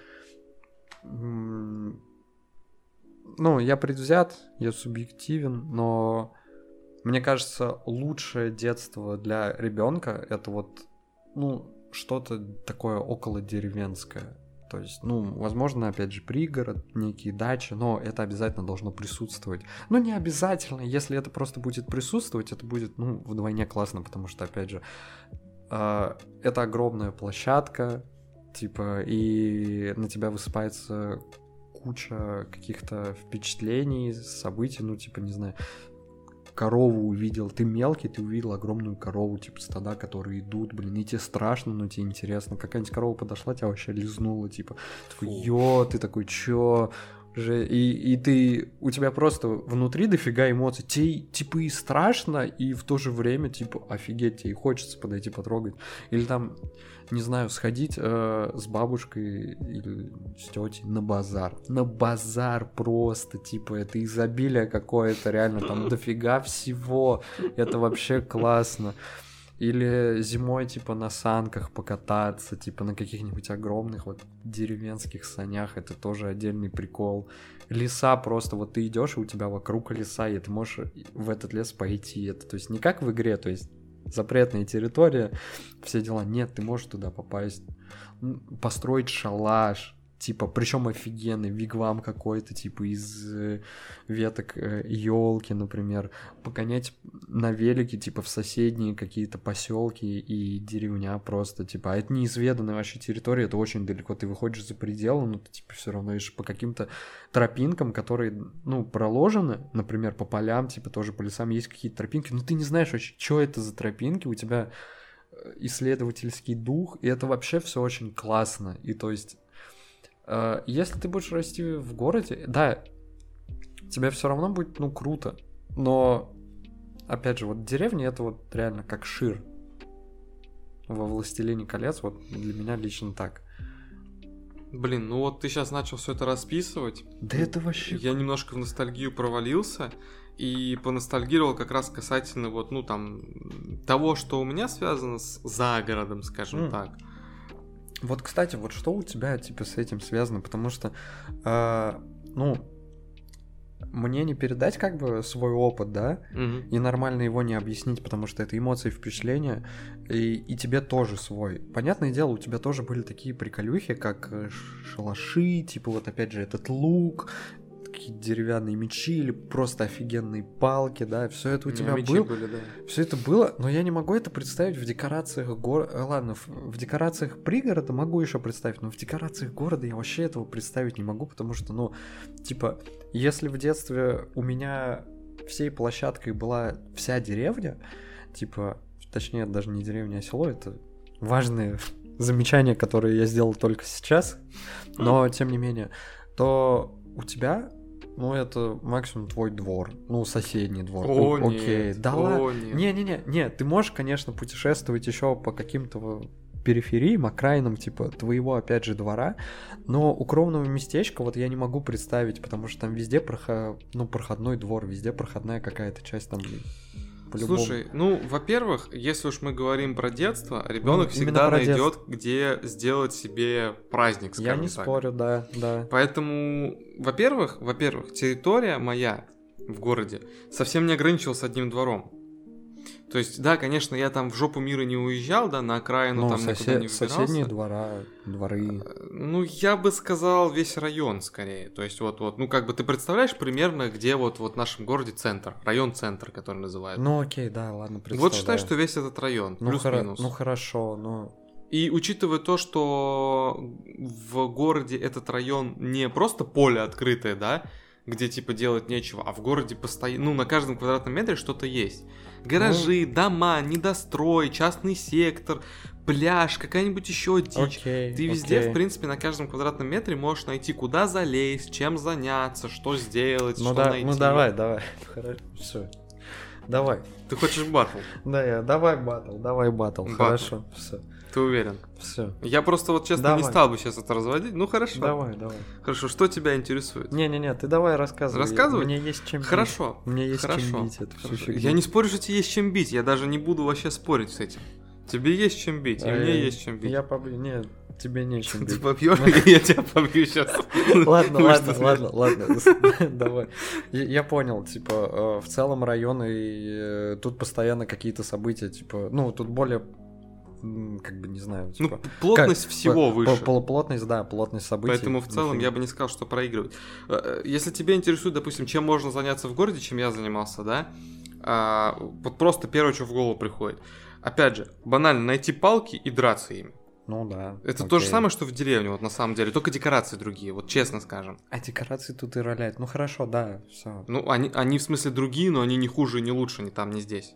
ну, я предвзят, я субъективен, но мне кажется, лучшее детство для ребенка это вот, ну, что-то такое около деревенское. То есть, ну, возможно, опять же, пригород, некие дачи, но это обязательно должно присутствовать. Ну, не обязательно, если это просто будет присутствовать, это будет, ну, вдвойне классно, потому что, опять же, э, это огромная площадка, типа, и на тебя высыпается куча каких-то впечатлений, событий, ну, типа, не знаю, корову увидел, ты мелкий, ты увидел огромную корову, типа стада, которые идут, блин, и тебе страшно, но тебе интересно. Какая-нибудь корова подошла, тебя вообще лизнула, типа, такой, ё, ты такой, чё? Же, и, и ты, у тебя просто внутри дофига эмоций. Тебе, типа, и страшно, и в то же время, типа, офигеть, тебе и хочется подойти потрогать. Или там, не знаю, сходить э, с бабушкой или с тетей на базар. На базар просто, типа, это изобилие какое-то, реально, там дофига всего. Это вообще классно. Или зимой, типа, на санках покататься, типа, на каких-нибудь огромных вот деревенских санях, это тоже отдельный прикол. Леса просто, вот ты идешь, и у тебя вокруг леса, и ты можешь в этот лес пойти. Это, то есть, не как в игре, то есть, запретная территория, все дела. Нет, ты можешь туда попасть, построить шалаш, типа, причем офигенный, вигвам какой-то, типа, из э, веток елки, э, например, погонять на велике, типа, в соседние какие-то поселки и деревня просто, типа, а это неизведанная вообще территория, это очень далеко, ты выходишь за пределы, но ты, типа, все равно идешь по каким-то тропинкам, которые, ну, проложены, например, по полям, типа, тоже по лесам есть какие-то тропинки, но ты не знаешь вообще, что это за тропинки, у тебя э, исследовательский дух, и это вообще все очень классно, и то есть если ты будешь расти в городе, да, тебе все равно будет, ну, круто. Но, опять же, вот деревня это вот реально как шир. Во «Властелине колец» вот для меня лично так. Блин, ну вот ты сейчас начал все это расписывать. Да это вообще... Я немножко в ностальгию провалился и поностальгировал как раз касательно вот, ну там, того, что у меня связано с загородом, скажем М. так. Вот, кстати, вот что у тебя, типа, с этим связано? Потому что, э, ну, мне не передать, как бы, свой опыт, да, Мгм. и нормально его не объяснить, потому что это эмоции, впечатления, и, и тебе тоже свой. Понятное дело, у тебя тоже были такие приколюхи, как шалаши, типа вот опять же этот лук, такие деревянные мечи или просто офигенные палки, да, все это у меня тебя было. были, да. Все это было, но я не могу это представить в декорациях города. Ладно, в, в декорациях пригорода могу еще представить, но в декорациях города я вообще этого представить не могу, потому что, ну, типа, если в детстве у меня всей площадкой была вся деревня, типа, точнее, даже не деревня, а село, это важные замечания, которые я сделал только сейчас, но тем не менее, то у тебя ну, это максимум твой двор. Ну, соседний двор. О, Ну, Окей. нет. Да ладно. О, нет. Не-не-не, не, ты можешь, конечно, путешествовать еще по каким-то перифериям, окраинам, типа, твоего, опять же, двора, но укромного местечка вот я не могу представить, потому что там везде прохо... ну, проходной двор, везде проходная какая-то часть там по-любому. Слушай, ну, во-первых, если уж мы говорим про детство, ребенок Ну, всегда именно про найдет, где сделать себе праздник, я скажем не так. спорю, да, да. Поэтому, во-первых, во-первых, территория моя в городе совсем не ограничивалась одним двором. То есть, да, конечно, я там в жопу мира не уезжал, да, на окраину Ну, там никуда сосед- не выбирался. соседние двора, дворы. Ну, я бы сказал весь район скорее. То есть, вот, вот, ну, как бы ты представляешь примерно, где вот, вот в нашем городе центр, район-центр, который называют. Ну, окей, да, ладно, вот представляю. считай, что весь этот район, ну, плюс-минус. ну, хорошо, ну... И учитывая то, что в городе этот район не просто поле открытое, да, где типа делать нечего, а в городе постоянно, ну, на каждом квадратном метре что-то есть. Гаражи, Ну. дома, недострой, частный сектор, пляж, какая-нибудь еще дичь. Окей, Ты везде, окей. в принципе, на каждом квадратном метре можешь найти, куда залезть, чем заняться, что сделать, Ну, что да, найти. ну давай, давай. Хорошо, все. Давай. Ты хочешь батл, Да, я, давай батл, давай. Батл. Хорошо, все, ты уверен? все. Я просто вот честно не Давай. стал бы сейчас это разводить. Ну хорошо. Давай, давай. Хорошо, что тебя интересует? Не-не-не, ты давай рассказывай. Рассказывай? Мне есть чем бить. Хорошо. Мне есть Хорошо. чем бить всю Хорошо. фигню. Я не спорю, что тебе есть чем бить. Я даже не буду вообще спорить с этим. Тебе есть чем бить, и А, мне я- есть чем бить. Я побью. Нет, тебе нечем Ты бить. побьешь, я тебя побью сейчас. Ладно, Ну, ладно, ладно, ладно. Давай. Я понял, типа, э, в целом район, и э, тут постоянно какие-то события, типа, ну, тут более, как бы, не знаю, Ну, типа... плотность как- всего по- выше. по- Плотность, да, плотность событий. Поэтому в целом я бы не сказал, что проигрывать. Э, Если тебя интересует, допустим, чем можно заняться в городе, чем я занимался, да, а, вот просто первое, что в голову приходит. Опять же, банально найти палки и драться ими. Ну да. Это то же окей. самое, что в деревне, вот на самом деле, только декорации другие, вот честно скажем. А декорации тут и роляют. Ну хорошо, да, все. Ну, они, они в смысле другие, но они не хуже не лучше ни там, ни здесь.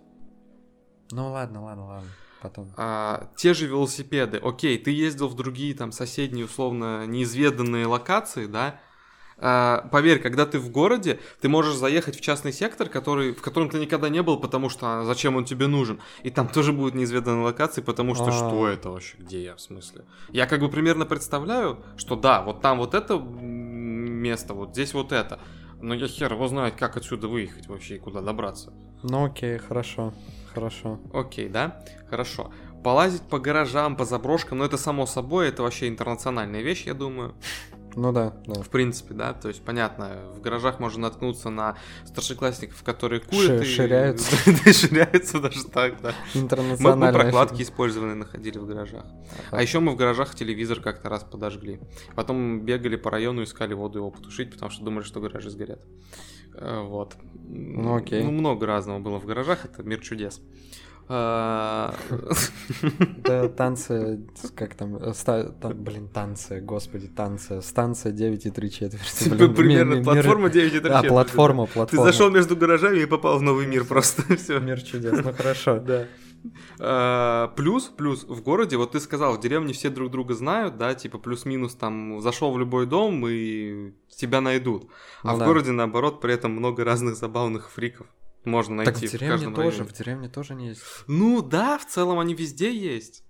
Ну ладно, ладно, ладно. Потом. А, те же велосипеды. Окей, ты ездил в другие там соседние, условно, неизведанные локации, да? А, поверь, когда ты в городе, ты можешь заехать в частный сектор, который, в котором ты никогда не был, потому что а, зачем он тебе нужен. И там тоже будут неизведанные локации, потому что А. что это вообще, где я, в смысле? Я как бы примерно представляю, что да, вот там вот это место, вот здесь вот это. Но я хер его знает, как отсюда выехать вообще и куда добраться. Ну окей, хорошо, хорошо. Окей, да? Хорошо. Полазить по гаражам, по заброшкам, ну это само собой, это вообще интернациональная вещь, я думаю. Ну да, да. В принципе, да, то есть понятно, в гаражах можно наткнуться на старшеклассников, которые курят Ш- и... ширяются. Ширяются даже так, да. Мы, мы прокладки использованные находили в гаражах. Ага. А еще мы в гаражах телевизор как-то раз подожгли. Потом бегали по району, искали воду его потушить, потому что думали, что гаражи сгорят. Э, Вот. Ну, окей. Ну, много разного было в гаражах, это мир чудес. А, Да, танцы, как там, э, блин, танцы, господи, танцы, станция 9 и 3 четверти. ми- Примерно платформа 9 Да, платформа, Ты платформа. зашел между гаражами и попал в новый мир просто. Все. Мир чудес, ну хорошо. Да. А, Плюс, плюс в городе, вот ты сказал, в деревне все друг друга знают, да, типа плюс-минус там зашел в любой дом и тебя найдут. А Ну в да. городе, наоборот, при этом много разных забавных фриков можно найти Так в в деревне каждом тоже, районе. в деревне тоже не есть. Ну да, в целом они везде есть.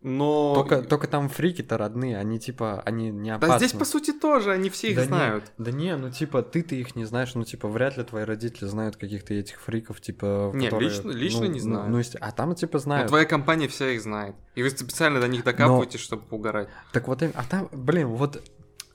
Но... Только, только там фрики-то родные, они типа, они не опасны. Да здесь, по сути, тоже, они все их Да не, знают. да не, ну типа ты-то их не знаешь, ну типа вряд ли твои родители знают каких-то этих фриков, типа... Не, которые, лично- лично ну, не ну, знаю. Ну, если- а там типа Но знают. твоя компания вся их знает. И вы специально до них докапываетесь, чтобы угорать. Так вот, им- а там, блин, вот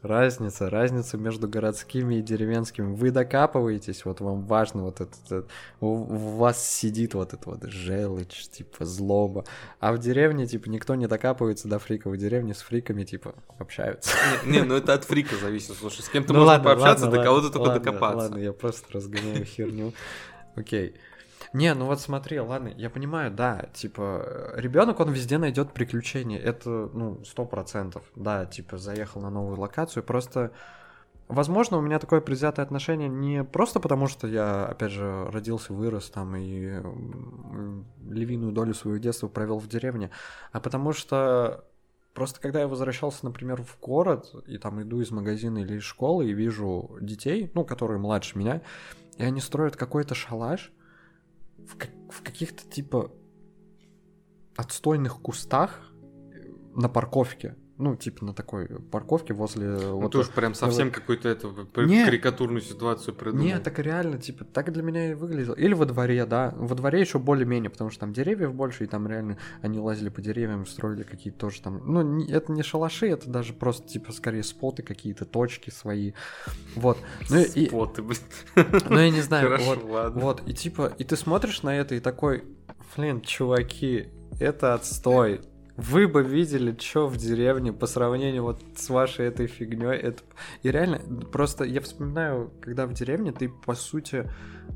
разница, разница между городскими и деревенскими. Вы докапываетесь, вот вам важно вот это, это- у, вас сидит вот это вот желчь, типа злоба. А в деревне, типа, никто не докапывается до фриков. В деревне с фриками, типа, общаются. Не, не, ну это от фрика зависит. Слушай, с кем-то Ну можно ладно, пообщаться, ладно, до кого-то только ладно, докопаться. Ладно, я просто разгоняю херню. Окей. Не, ну вот смотри, ладно, я понимаю, да, типа, ребенок, он везде найдет приключения, это, ну, сто процентов, да, типа, заехал на новую локацию, просто, возможно, у меня такое предвзятое отношение не просто потому, что я, опять же, родился, вырос там и львиную долю своего детства провел в деревне, а потому что Просто когда я возвращался, например, в город, и там иду из магазина или из школы, и вижу детей, ну, которые младше меня, и они строят какой-то шалаш в, в каких-то, типа, отстойных кустах э, на парковке. Ну, типа, на такой парковке возле... Ну вот ты уж прям совсем вот- какую-то эту Не. карикатурную ситуацию придумал. Не, так и реально, типа, так для меня и выглядело. Или во дворе, да. Во дворе еще более-менее, потому что там деревьев больше, и там реально они лазили по деревьям, строили какие-то тоже там. Ну, это не шалаши, это даже просто, типа, скорее споты какие-то, точки свои. Вот. Ну, и, Споты, блин. ну я не знаю, Хорошо, вот. ладно. Вот, и типа, и ты смотришь на это и такой, блин, чуваки, это отстой. Вы бы видели, что в деревне по сравнению вот с вашей этой фигней. Это... И реально, просто я вспоминаю, когда в деревне ты, по сути,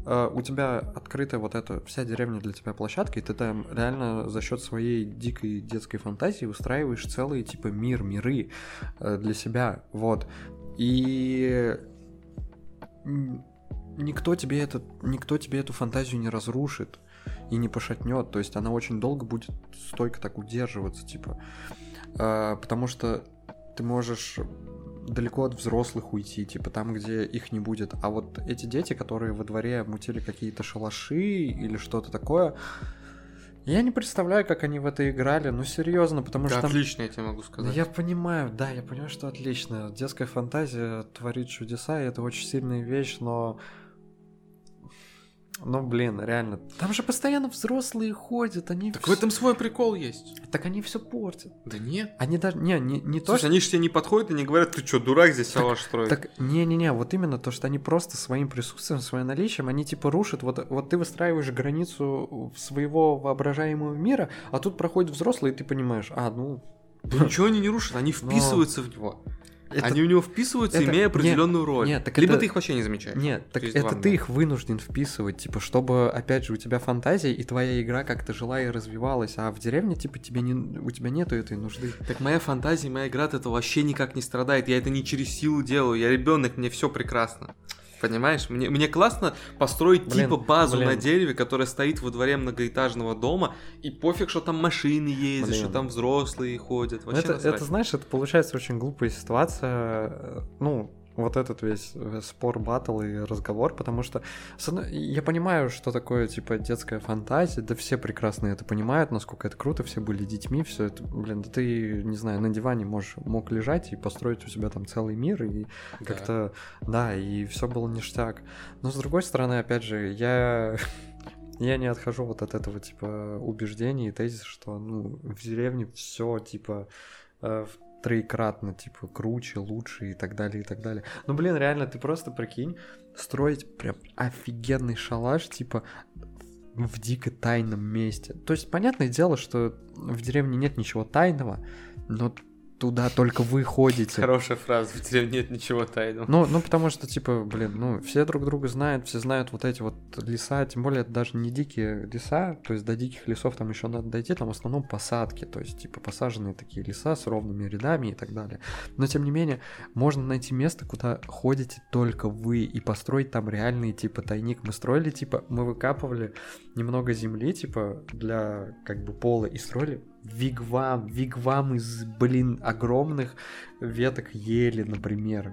э, у тебя открыта вот эта вся деревня для тебя площадка, и ты там реально за счет своей дикой детской фантазии устраиваешь целый, типа, мир, миры э, для себя. Вот. И никто тебе этот, никто тебе эту фантазию не разрушит и не пошатнет. То есть она очень долго будет стойко так удерживаться, типа. А, потому что ты можешь далеко от взрослых уйти, типа там, где их не будет. А вот эти дети, которые во дворе мутили какие-то шалаши или что-то такое, я не представляю, как они в это играли. Ну серьезно, потому Да, что там отлично, я тебе могу сказать. я понимаю, да, я понимаю, что отлично. Детская фантазия творит чудеса, и это очень сильная вещь, но... Ну, блин, реально. Там же постоянно взрослые ходят, они... Так вс- в этом свой прикол есть. Так они все портят. Да нет. Они даже... Не, не, не то, Слушай, что... они же тебе не подходят и не говорят, ты что, дурак здесь шалаш строить. Так, не-не-не, вот именно то, что они просто своим присутствием, своим наличием, они типа рушат, вот, вот ты выстраиваешь границу своего воображаемого мира, а тут проходит взрослый, и ты понимаешь, а, ну... Да ничего они не рушат, они Но- вписываются в него. Это- Они в него вписываются, это- имея определенную роль. нет, так Либо это- ты их вообще не замечаешь. Нет, так это два ты их вынужден вписывать, типа, чтобы, опять же, у тебя фантазия и твоя игра как-то жила и развивалась, а в деревне, типа, тебе не, у тебя нету этой нужды. Так моя фантазия, моя игра от этого вообще никак не страдает. Я это не через силу делаю. Я ребенок, мне все прекрасно. Понимаешь? Мне, мне классно построить Блин, типа базу блин. на дереве, которая стоит во дворе многоэтажного дома, и пофиг, что там машины ездят, Блин. что там взрослые ходят. Ну, Вообще это, насрать. это, знаешь, это получается очень глупая ситуация, э, ну, вот этот весь э, спор, батл и разговор, потому что я понимаю, что такое, типа, детская фантазия, да все прекрасно это понимают, насколько это круто, все были детьми, все это, блин, да ты, не знаю, на диване можешь, мог лежать и построить у себя там целый мир, и Да. как-то, да, и все было ништяк. Но с другой стороны, опять же, я я не отхожу вот от этого типа убеждений и тезиса, что ну в деревне все типа э, троекратно типа круче, лучше и так далее и так далее. Ну блин, реально, ты просто прикинь строить прям офигенный шалаш типа в дико тайном месте. То есть понятное дело, что в деревне нет ничего тайного, но туда только вы ходите. Хорошая фраза, в деревне нет ничего тайного. Ну, ну, потому что, типа, блин, ну, все друг друга знают, все знают вот эти вот леса, тем более это даже не дикие леса, то есть до диких лесов там еще надо дойти, там в основном посадки, то есть, типа, посаженные такие леса с ровными рядами и так далее. Но, тем не менее, можно найти место, куда ходите только вы, и построить там реальный, типа, тайник. Мы строили, типа, мы выкапывали немного земли, типа, для, как бы, пола, и строили вигвам, вигвам из, блин, огромных веток ели, например.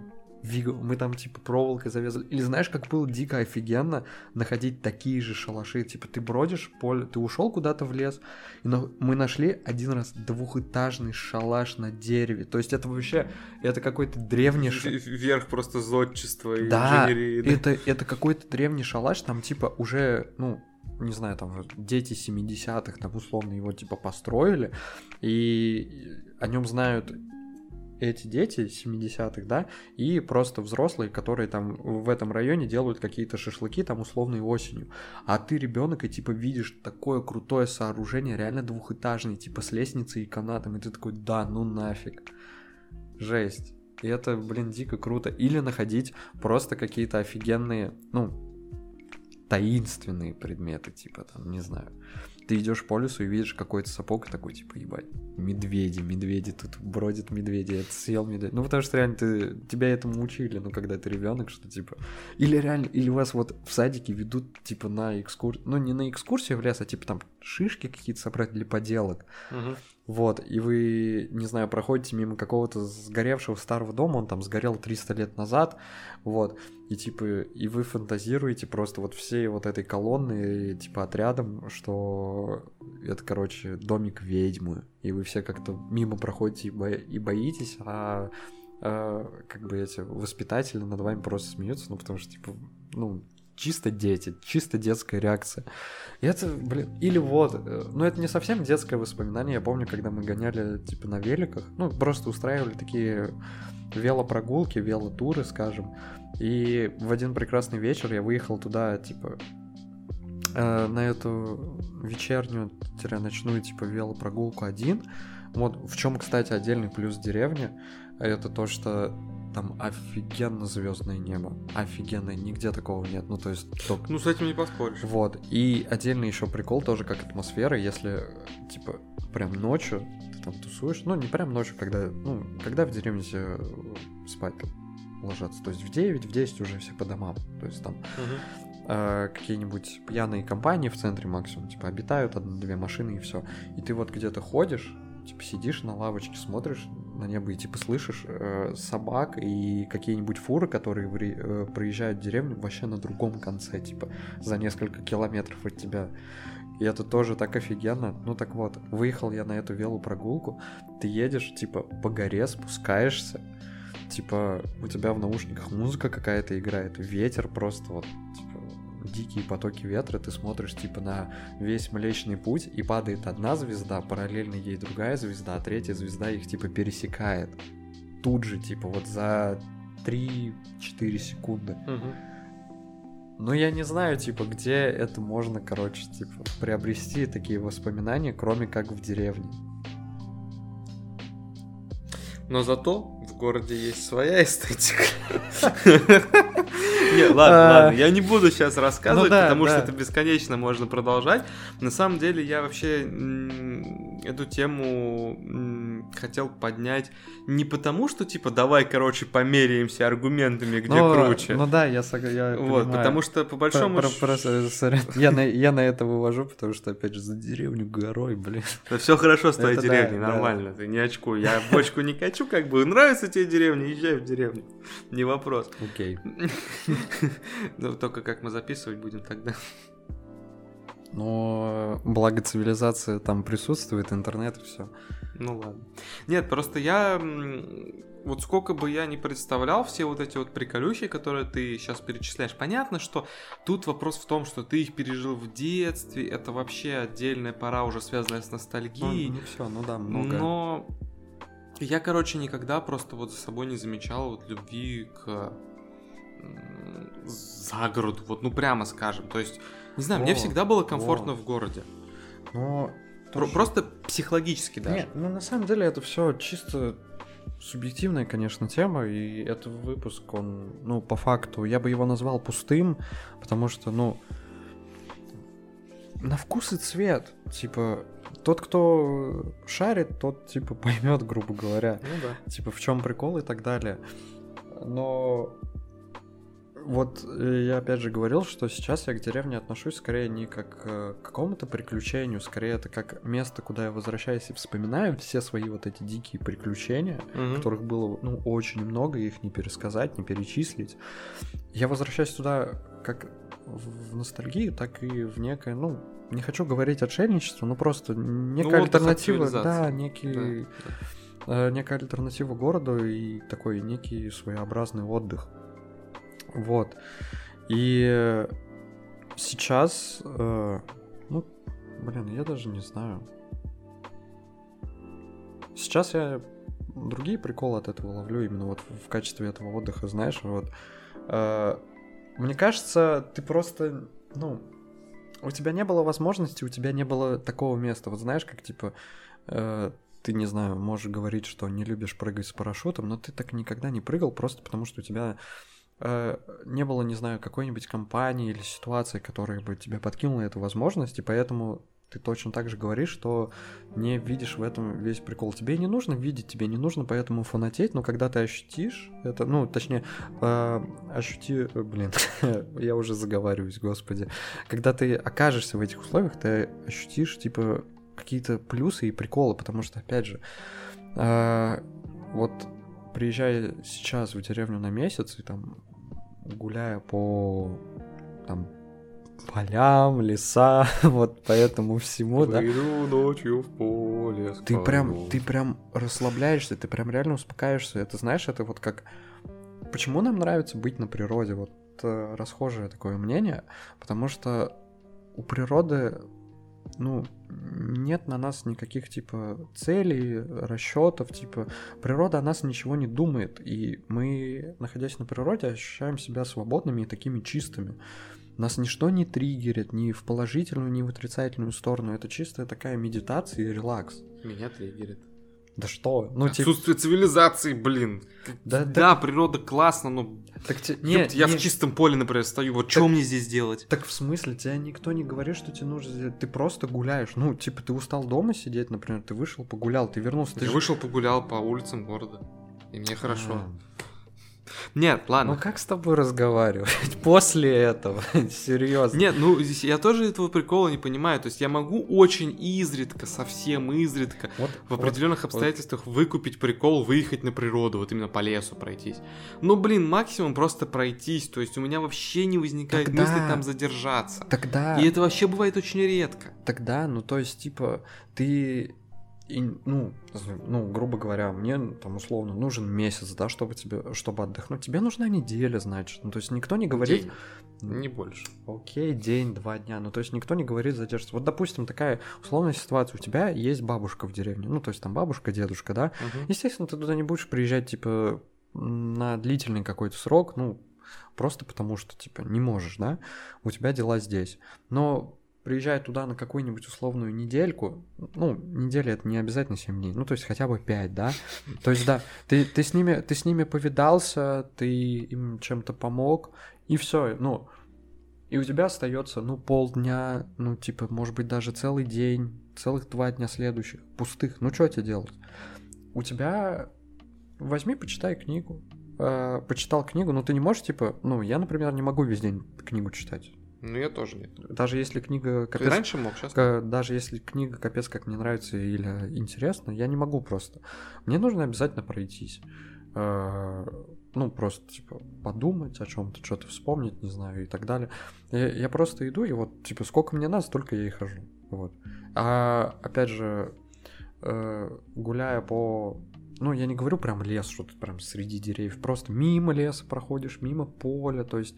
Мы там типа проволокой завязали. Или знаешь, как было дико офигенно находить такие же шалаши. Типа ты бродишь поле, ты ушел куда-то в лес, и но мы нашли один раз двухэтажный шалаш на дереве. То есть это вообще, это какой-то древний шалаш. Вверх просто зодчество и Да, инженерии. да. это, это какой-то древний шалаш, там типа уже, ну, не знаю, там дети 70-х там условно его типа построили, и о нем знают эти дети 70-х, да, и просто взрослые, которые там в этом районе делают какие-то шашлыки там условной осенью. А ты ребенок и типа видишь такое крутое сооружение, реально двухэтажный, типа с лестницей и канатом, и ты такой, да, ну нафиг. Жесть. И это, блин, дико круто. Или находить просто какие-то офигенные, ну, таинственные предметы, типа там, не знаю. Ты идешь по лесу и видишь какой-то сапог и такой, типа, ебать, медведи, медведи, тут бродят медведи, это съел медведь. Ну, потому что реально ты, тебя этому учили, ну, когда ты ребенок, что типа... Или реально, или вас вот в садике ведут, типа, на экскурсию, ну, не на экскурсию в лес, а типа там шишки какие-то собрать для поделок. Мгм. Вот, и вы, не знаю, проходите мимо какого-то сгоревшего старого дома, он там сгорел 300 лет назад, вот, и типа, и вы фантазируете просто вот всей вот этой колонны, типа, отрядом, что это, короче, домик ведьмы, и вы все как-то мимо проходите и, бо- и боитесь, а, а, как бы эти воспитатели над вами просто смеются, ну, потому что, типа, ну, чисто дети, чисто детская реакция. И это, блин, или вот, э, ну это не совсем детское воспоминание, я помню, когда мы гоняли, типа, на великах, ну, просто устраивали такие велопрогулки, велотуры, скажем, и в один прекрасный вечер я выехал туда, типа, э, на эту вечернюю-ночную, типа, велопрогулку один. Вот в чем, кстати, отдельный плюс деревни, это то, что там офигенно звездное небо. Офигенное, нигде такого нет. Ну, то есть, только Ну, с этим не поспоришь. вот, и отдельный еще прикол тоже как атмосфера, если, типа, прям ночью ты там тусуешь, ну, не прям ночью, когда, ну, когда в деревне все спать ложатся, то есть в 9, в 10 уже все по домам, то есть там э, какие-нибудь пьяные компании в центре максимум, типа, обитают одна-две машины и все, и ты вот где-то ходишь, типа, сидишь на лавочке, смотришь на небо и, типа, слышишь э, собак и какие-нибудь фуры, которые ври- э, проезжают деревню вообще на другом конце, типа, за несколько километров от тебя. И это тоже так офигенно. Ну так вот, выехал я на эту велопрогулку, ты едешь, типа, по горе спускаешься, типа, у тебя в наушниках музыка какая-то играет, ветер просто вот, типа, дикие потоки ветра, ты смотришь, типа, на весь Млечный Путь, и падает одна звезда, параллельно ей другая звезда, а третья звезда их, типа, пересекает. Тут же, типа, вот за 3-4 секунды. Мгм. Ну, я не знаю, типа, где это можно, короче, типа, приобрести такие воспоминания, кроме как в деревне. Но зато в городе есть своя эстетика. Не, ладно, А, ладно, я не буду сейчас рассказывать, ну потому что это бесконечно можно продолжать. На самом деле я вообще эту тему хотел поднять не потому, что типа давай, короче, померяемся аргументами, где Ну, круче. Ну да, я, я Вот, понимаю. потому что по большому сорян, я, на, я на это вывожу, потому что, опять же, за деревню горой, блин. Да все хорошо с твоей деревней, нормально, ты не очкуй. Я бочку не качу, как бы нравится тебе деревня, езжай в деревню. Не вопрос. Окей. Ну, только как мы записывать будем тогда. Но благо цивилизация там присутствует, интернет и все. Ну ладно. Нет, просто я... Вот сколько бы я не представлял все вот эти вот приколюхи, которые ты сейчас перечисляешь, понятно, что тут вопрос в том, что ты их пережил в детстве, это вообще отдельная пора уже связанная с ностальгией. Ну, все, ну да, много. Но я, короче, никогда просто вот за собой не замечал вот любви к загороду, вот ну прямо скажем. То есть, не знаю, мне Во, всегда было комфортно во. в городе. Но Про- тоже- просто психологически даже. Не, ну на самом деле это все чисто субъективная, конечно, тема, и этот выпуск, он, ну, по факту, я бы его назвал пустым, потому что, ну, на вкус и цвет, типа, тот, кто шарит, тот, типа, поймет, грубо говоря, Ну да. типа, в чем прикол и так далее. Но вот э, я опять же говорил, что сейчас я к деревне отношусь скорее не как э, к какому-то приключению, скорее это как место, куда я возвращаюсь и вспоминаю все свои вот эти дикие приключения, Мгм. которых было, ну, очень много, их не пересказать, не перечислить. Я возвращаюсь туда как в ностальгию, так и в некое, ну, не хочу говорить отшельничество, но просто некая от альтернатива, да, некий, э, некая альтернатива городу и такой некий своеобразный отдых. Вот. И сейчас, э, ну, блин, я даже не знаю. Сейчас я другие приколы от этого ловлю именно вот в качестве этого отдыха, знаешь, вот. Э, Мне кажется, ты просто, ну, у тебя не было возможности, у тебя не было такого места. Вот знаешь, как типа э, ты, не знаю, можешь говорить, что не любишь прыгать с парашютом, но ты так никогда не прыгал, просто потому что у тебя не было, не знаю, какой-нибудь компании или ситуации, которая бы тебе подкинула эту возможность, и поэтому ты точно так же говоришь, что не видишь в этом весь прикол. Тебе не нужно видеть, тебе не нужно поэтому фанатеть, но когда ты ощутишь это, ну, точнее, э, ощути... э, Блин, я уже заговариваюсь, господи. Когда ты окажешься в этих условиях, ты ощутишь, типа, какие-то плюсы и приколы, потому что, опять же, э, вот приезжая сейчас в деревню на месяц и там гуляя по там полям, леса, вот по этому всему, да, Выйду ночью в поле. ты прям, ты прям расслабляешься, ты прям реально успокаиваешься. Это знаешь, это вот как... Почему нам нравится быть на природе? Вот э, расхожее такое мнение, потому что у природы, ну, нет на нас никаких, типа, целей, расчетов, типа, природа о нас ничего не думает, и мы, находясь на природе, ощущаем себя свободными и такими чистыми. Нас ничто не триггерит ни в положительную, ни в отрицательную сторону. Это чистая такая медитация и релакс. Меня триггерит. Да что? Ну, типа... Отсутствие цивилизации, блин. Да, Да, природа классно, но Так, те- ёпт, не, я не, в чистом поле, например, стою. Вот что мне здесь делать? Так в смысле, тебя никто не говорит, что тебе нужно сделать. Ты просто гуляешь. Ну, типа, ты устал дома сидеть, например, ты вышел, погулял, ты вернулся. Ты Я ж- вышел, погулял по улицам города. И мне хорошо. А. Нет, ладно. Ну как с тобой разговаривать после этого? Серьезно. Нет, ну здесь я тоже этого прикола не понимаю. То есть я могу очень изредка, совсем изредка, Вот, в вот определенных обстоятельствах выкупить прикол, выехать на природу, вот именно по лесу пройтись. Ну, блин, максимум просто пройтись. То есть у меня вообще не возникает Тогда- мысли там задержаться. Тогда, И это вообще бывает очень редко. тогда, ну то есть, типа, ты, и, ну, ну, грубо говоря, мне там условно нужен месяц, да, чтобы тебе, чтобы отдохнуть. Тебе нужна неделя, значит. Ну, то есть никто не говорит, День, не больше. Окей, день, два дня. Ну, то есть никто не говорит задержаться. Вот, допустим, такая условная ситуация. У тебя есть бабушка в деревне. Ну, то есть там бабушка, дедушка, да? Мгм. Естественно, ты туда не будешь приезжать, типа, на длительный какой-то срок, ну, просто потому что, типа, не можешь, да? У тебя дела здесь. Но приезжая туда на какую-нибудь условную недельку, ну, неделя это не обязательно 7 дней, ну, то есть хотя бы 5, да? То есть, да, ты, ты, с, ними, ты с ними повидался, ты им чем-то помог, и все, ну, и у тебя остается, ну, полдня, ну, типа, может быть, даже целый день, целых два дня следующих, пустых. Ну, что тебе делать? У тебя... Возьми, почитай книгу. Э, почитал книгу, но ты не можешь, типа... Ну, я, например, не могу весь день книгу читать. Ну, я тоже нет. Даже если книга Ты капец... раньше мог, сейчас Ка- Даже если книга капец как мне нравится или интересна, я не могу просто. Мне нужно обязательно пройтись. Э, Ну, просто, типа, подумать о чем-то, что-то вспомнить, не знаю, и так далее. Я, я просто иду, и вот, типа, сколько мне надо, столько я и хожу. Вот. А, опять же, э, гуляя по... Ну, я не говорю прям лес, что ты прям среди деревьев, просто мимо леса проходишь, мимо поля, то есть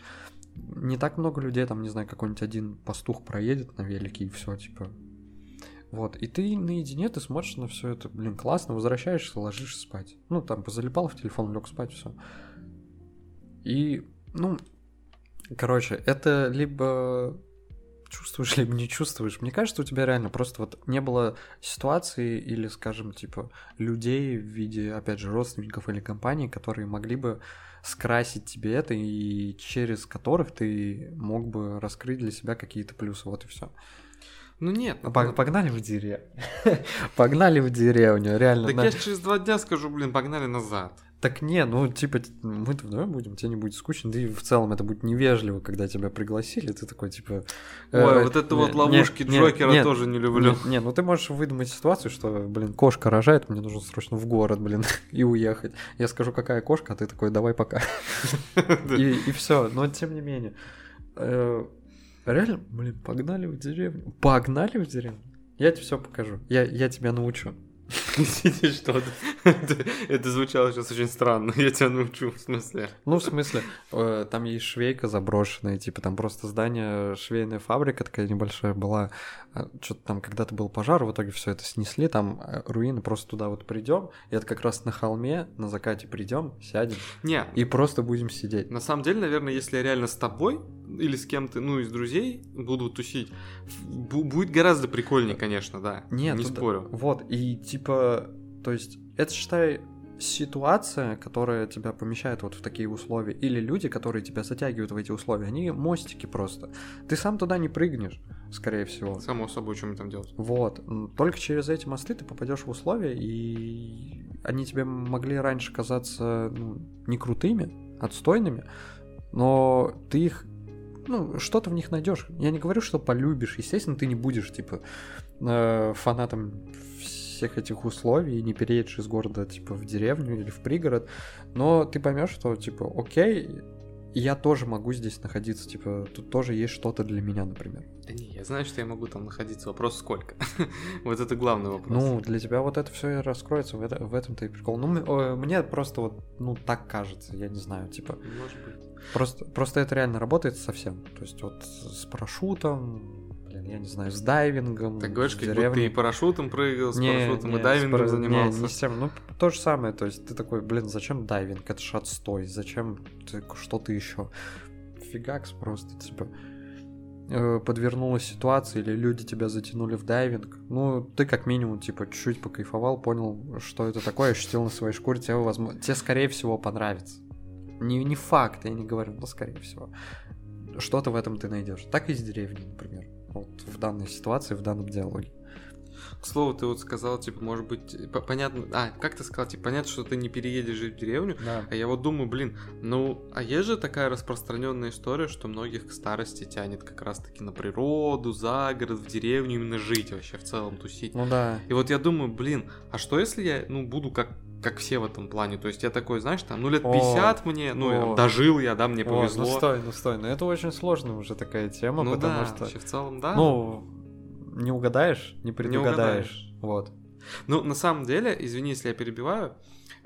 не так много людей, там, не знаю, какой-нибудь один пастух проедет на велике и все, типа. Вот, и ты наедине, ты смотришь на все это, блин, классно, возвращаешься, ложишься спать. Ну, там, позалипал в телефон, лег спать, все. И, ну, короче, это либо чувствуешь, либо не чувствуешь. Мне кажется, у тебя реально просто вот не было ситуации или, скажем, типа, людей в виде, опять же, родственников или компаний, которые могли бы скрасить тебе это и через которых ты мог бы раскрыть для себя какие-то плюсы. Вот и все. Ну нет. ну, Погнали в деревню. Погнали в деревню, реально. Так я через два дня скажу, блин, погнали назад. Так не, ну, типа, мы-то вдвоем будем, тебе не будет скучно, да и в целом это будет невежливо, когда тебя пригласили, ты такой, типа... Ой, э, вот это не, вот ловушки не, Джокера не, тоже не люблю. Не, не, ну ты можешь выдумать ситуацию, что, блин, кошка рожает, мне нужно срочно в город, блин, и уехать. Я скажу, какая кошка, а ты такой, давай пока. И все, но тем не менее. Э, реально, блин, погнали в деревню. Погнали в деревню? Я тебе все покажу. Я, я тебя научу. Что Это звучало сейчас очень странно. Я тебя научу, в смысле. Ну, в смысле, э, там есть швейка заброшенная, типа там просто здание, швейная фабрика такая небольшая была. А, Что-то там когда-то был пожар, в итоге все это снесли, там э, руины, просто туда вот придем, и это как раз на холме, на закате придем, сядем. Не. И просто будем сидеть. На самом деле, наверное, если я реально с тобой или с кем-то, ну, из друзей буду тусить, будет гораздо прикольнее, конечно, да. Нет, не спорю. Вот, и типа, то есть, это, считай, ситуация, которая тебя помещает вот в такие условия, или люди, которые тебя затягивают в эти условия, они мостики просто. Ты сам туда не прыгнешь, скорее всего. Само собой, что мы там делать. Вот. Только через эти мосты ты попадешь в условия, и они тебе могли раньше казаться ну, не крутыми, отстойными, но ты их ну, что-то в них найдешь. Я не говорю, что полюбишь. Естественно, ты не будешь, типа, э, фанатом всех этих условий и не переедешь из города, типа, в деревню или в пригород. Но ты поймешь, что, типа, окей, я тоже могу здесь находиться, типа, тут тоже есть что-то для меня, например. Да не, я знаю, что я могу там находиться. Вопрос сколько? вот это главный вопрос. Ну, для тебя вот это все и раскроется, в, это, в этом-то и прикол. Ну, мне просто вот, ну, так кажется, я не знаю, типа. Может быть. Просто, просто это реально работает совсем. То есть вот с парашютом, блин, я не знаю, с дайвингом. Так говоришь, как будто ты и парашютом прыгал, с не, парашютом не, и дайвингом пар... занимался. Не, не с тем, ну то же самое, то есть ты такой, блин, зачем дайвинг, это ж отстой, зачем ты, что-то еще. Фигакс просто, типа э, подвернулась ситуация или люди тебя затянули в дайвинг, ну, ты как минимум, типа, чуть-чуть покайфовал, понял, что это такое, ощутил на своей шкуре, тебе, возможно, тебе, скорее всего, понравится. Не, не факт, я не говорю, но скорее всего. Что-то в этом ты найдешь. Так и из деревни, например. Вот в данной ситуации, в данном диалоге. К слову, ты вот сказал, типа, может быть, понятно, а, как ты сказал, типа, понятно, что ты не переедешь жить в деревню, да. а я вот думаю, блин, ну, а есть же такая распространенная история, что многих к старости тянет как раз-таки на природу, за город, в деревню именно жить вообще в целом, тусить. Ну да. И вот я думаю, блин, а что если я, ну, буду как как все в этом плане. То есть я такой, знаешь, там, ну лет 50 о, мне, ну, о, дожил я, да, мне повезло. О, ну стой, ну стой, ну это очень сложная уже такая тема, ну, потому да, что... в целом, да. Ну, не угадаешь, не предугадаешь. Не угадаешь. Вот. Ну, на самом деле, извини, если я перебиваю,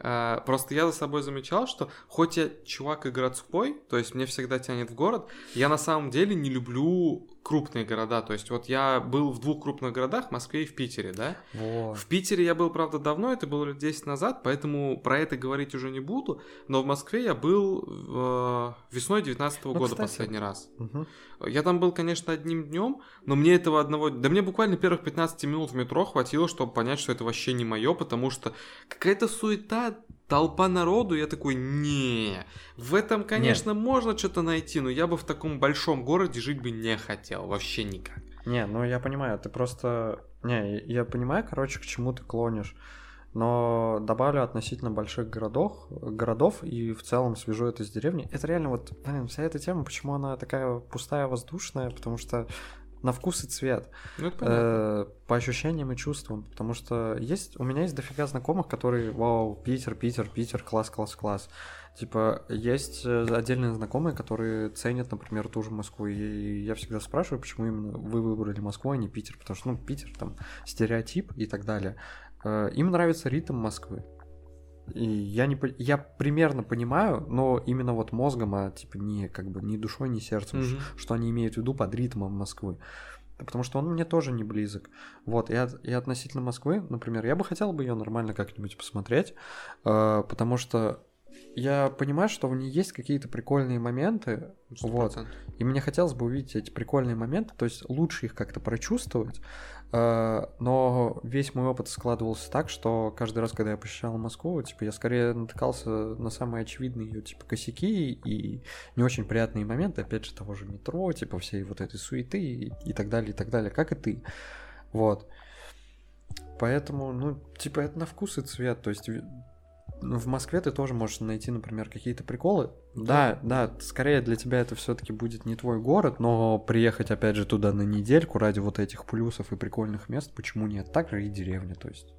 Uh, просто я за собой замечал, что хоть я чувак и городской, то есть мне всегда тянет в город, я на самом деле не люблю крупные города. То есть вот я был в двух крупных городах, Москве и в Питере, да? Вот. В Питере я был, правда, давно, это было лет 10 назад, поэтому про это говорить уже не буду. Но в Москве я был э, весной 19 ну, года кстати. последний раз. Угу. Я там был, конечно, одним днем, но мне этого одного... Да мне буквально первых 15 минут в метро хватило, чтобы понять, что это вообще не мое, потому что какая-то суета, толпа народу, я такой, не, в этом, конечно, Нет. можно что-то найти, но я бы в таком большом городе жить бы не хотел, вообще никак. Не, ну я понимаю, ты просто... Не, я понимаю, короче, к чему ты клонишь, но добавлю относительно больших городов, городов и в целом свяжу это с деревней. Это реально вот, блин, вся эта тема, почему она такая пустая, воздушная, потому что на вкус и цвет. Ну, это э, по ощущениям и чувствам. Потому что есть, у меня есть дофига знакомых, которые, вау, Питер, Питер, Питер, класс, класс, класс. Типа, есть э, отдельные знакомые, которые ценят, например, ту же Москву. И я всегда спрашиваю, почему именно вы выбрали Москву, а не Питер. Потому что, ну, Питер там стереотип и так далее. Э, им нравится ритм Москвы. И я не я примерно понимаю, но именно вот мозгом, а типа не как бы не душой, не сердцем, mm-hmm. что они имеют в виду под ритмом Москвы. Потому что он мне тоже не близок. Вот, и, от, и относительно Москвы, например, я бы хотел бы ее нормально как-нибудь посмотреть, э, потому что я понимаю, что в ней есть какие-то прикольные моменты, 100%. вот, и мне хотелось бы увидеть эти прикольные моменты, то есть лучше их как-то прочувствовать, но весь мой опыт складывался так, что каждый раз, когда я посещал Москву, типа, я скорее натыкался на самые очевидные ее, типа, косяки и не очень приятные моменты, опять же, того же метро, типа, всей вот этой суеты и, и так далее, и так далее, как и ты, вот. Поэтому, ну, типа, это на вкус и цвет, то есть в Москве ты тоже можешь найти, например, какие-то приколы. Да, да, скорее для тебя это все-таки будет не твой город, но приехать опять же туда на недельку ради вот этих плюсов и прикольных мест, почему нет? Так же и деревня, то есть.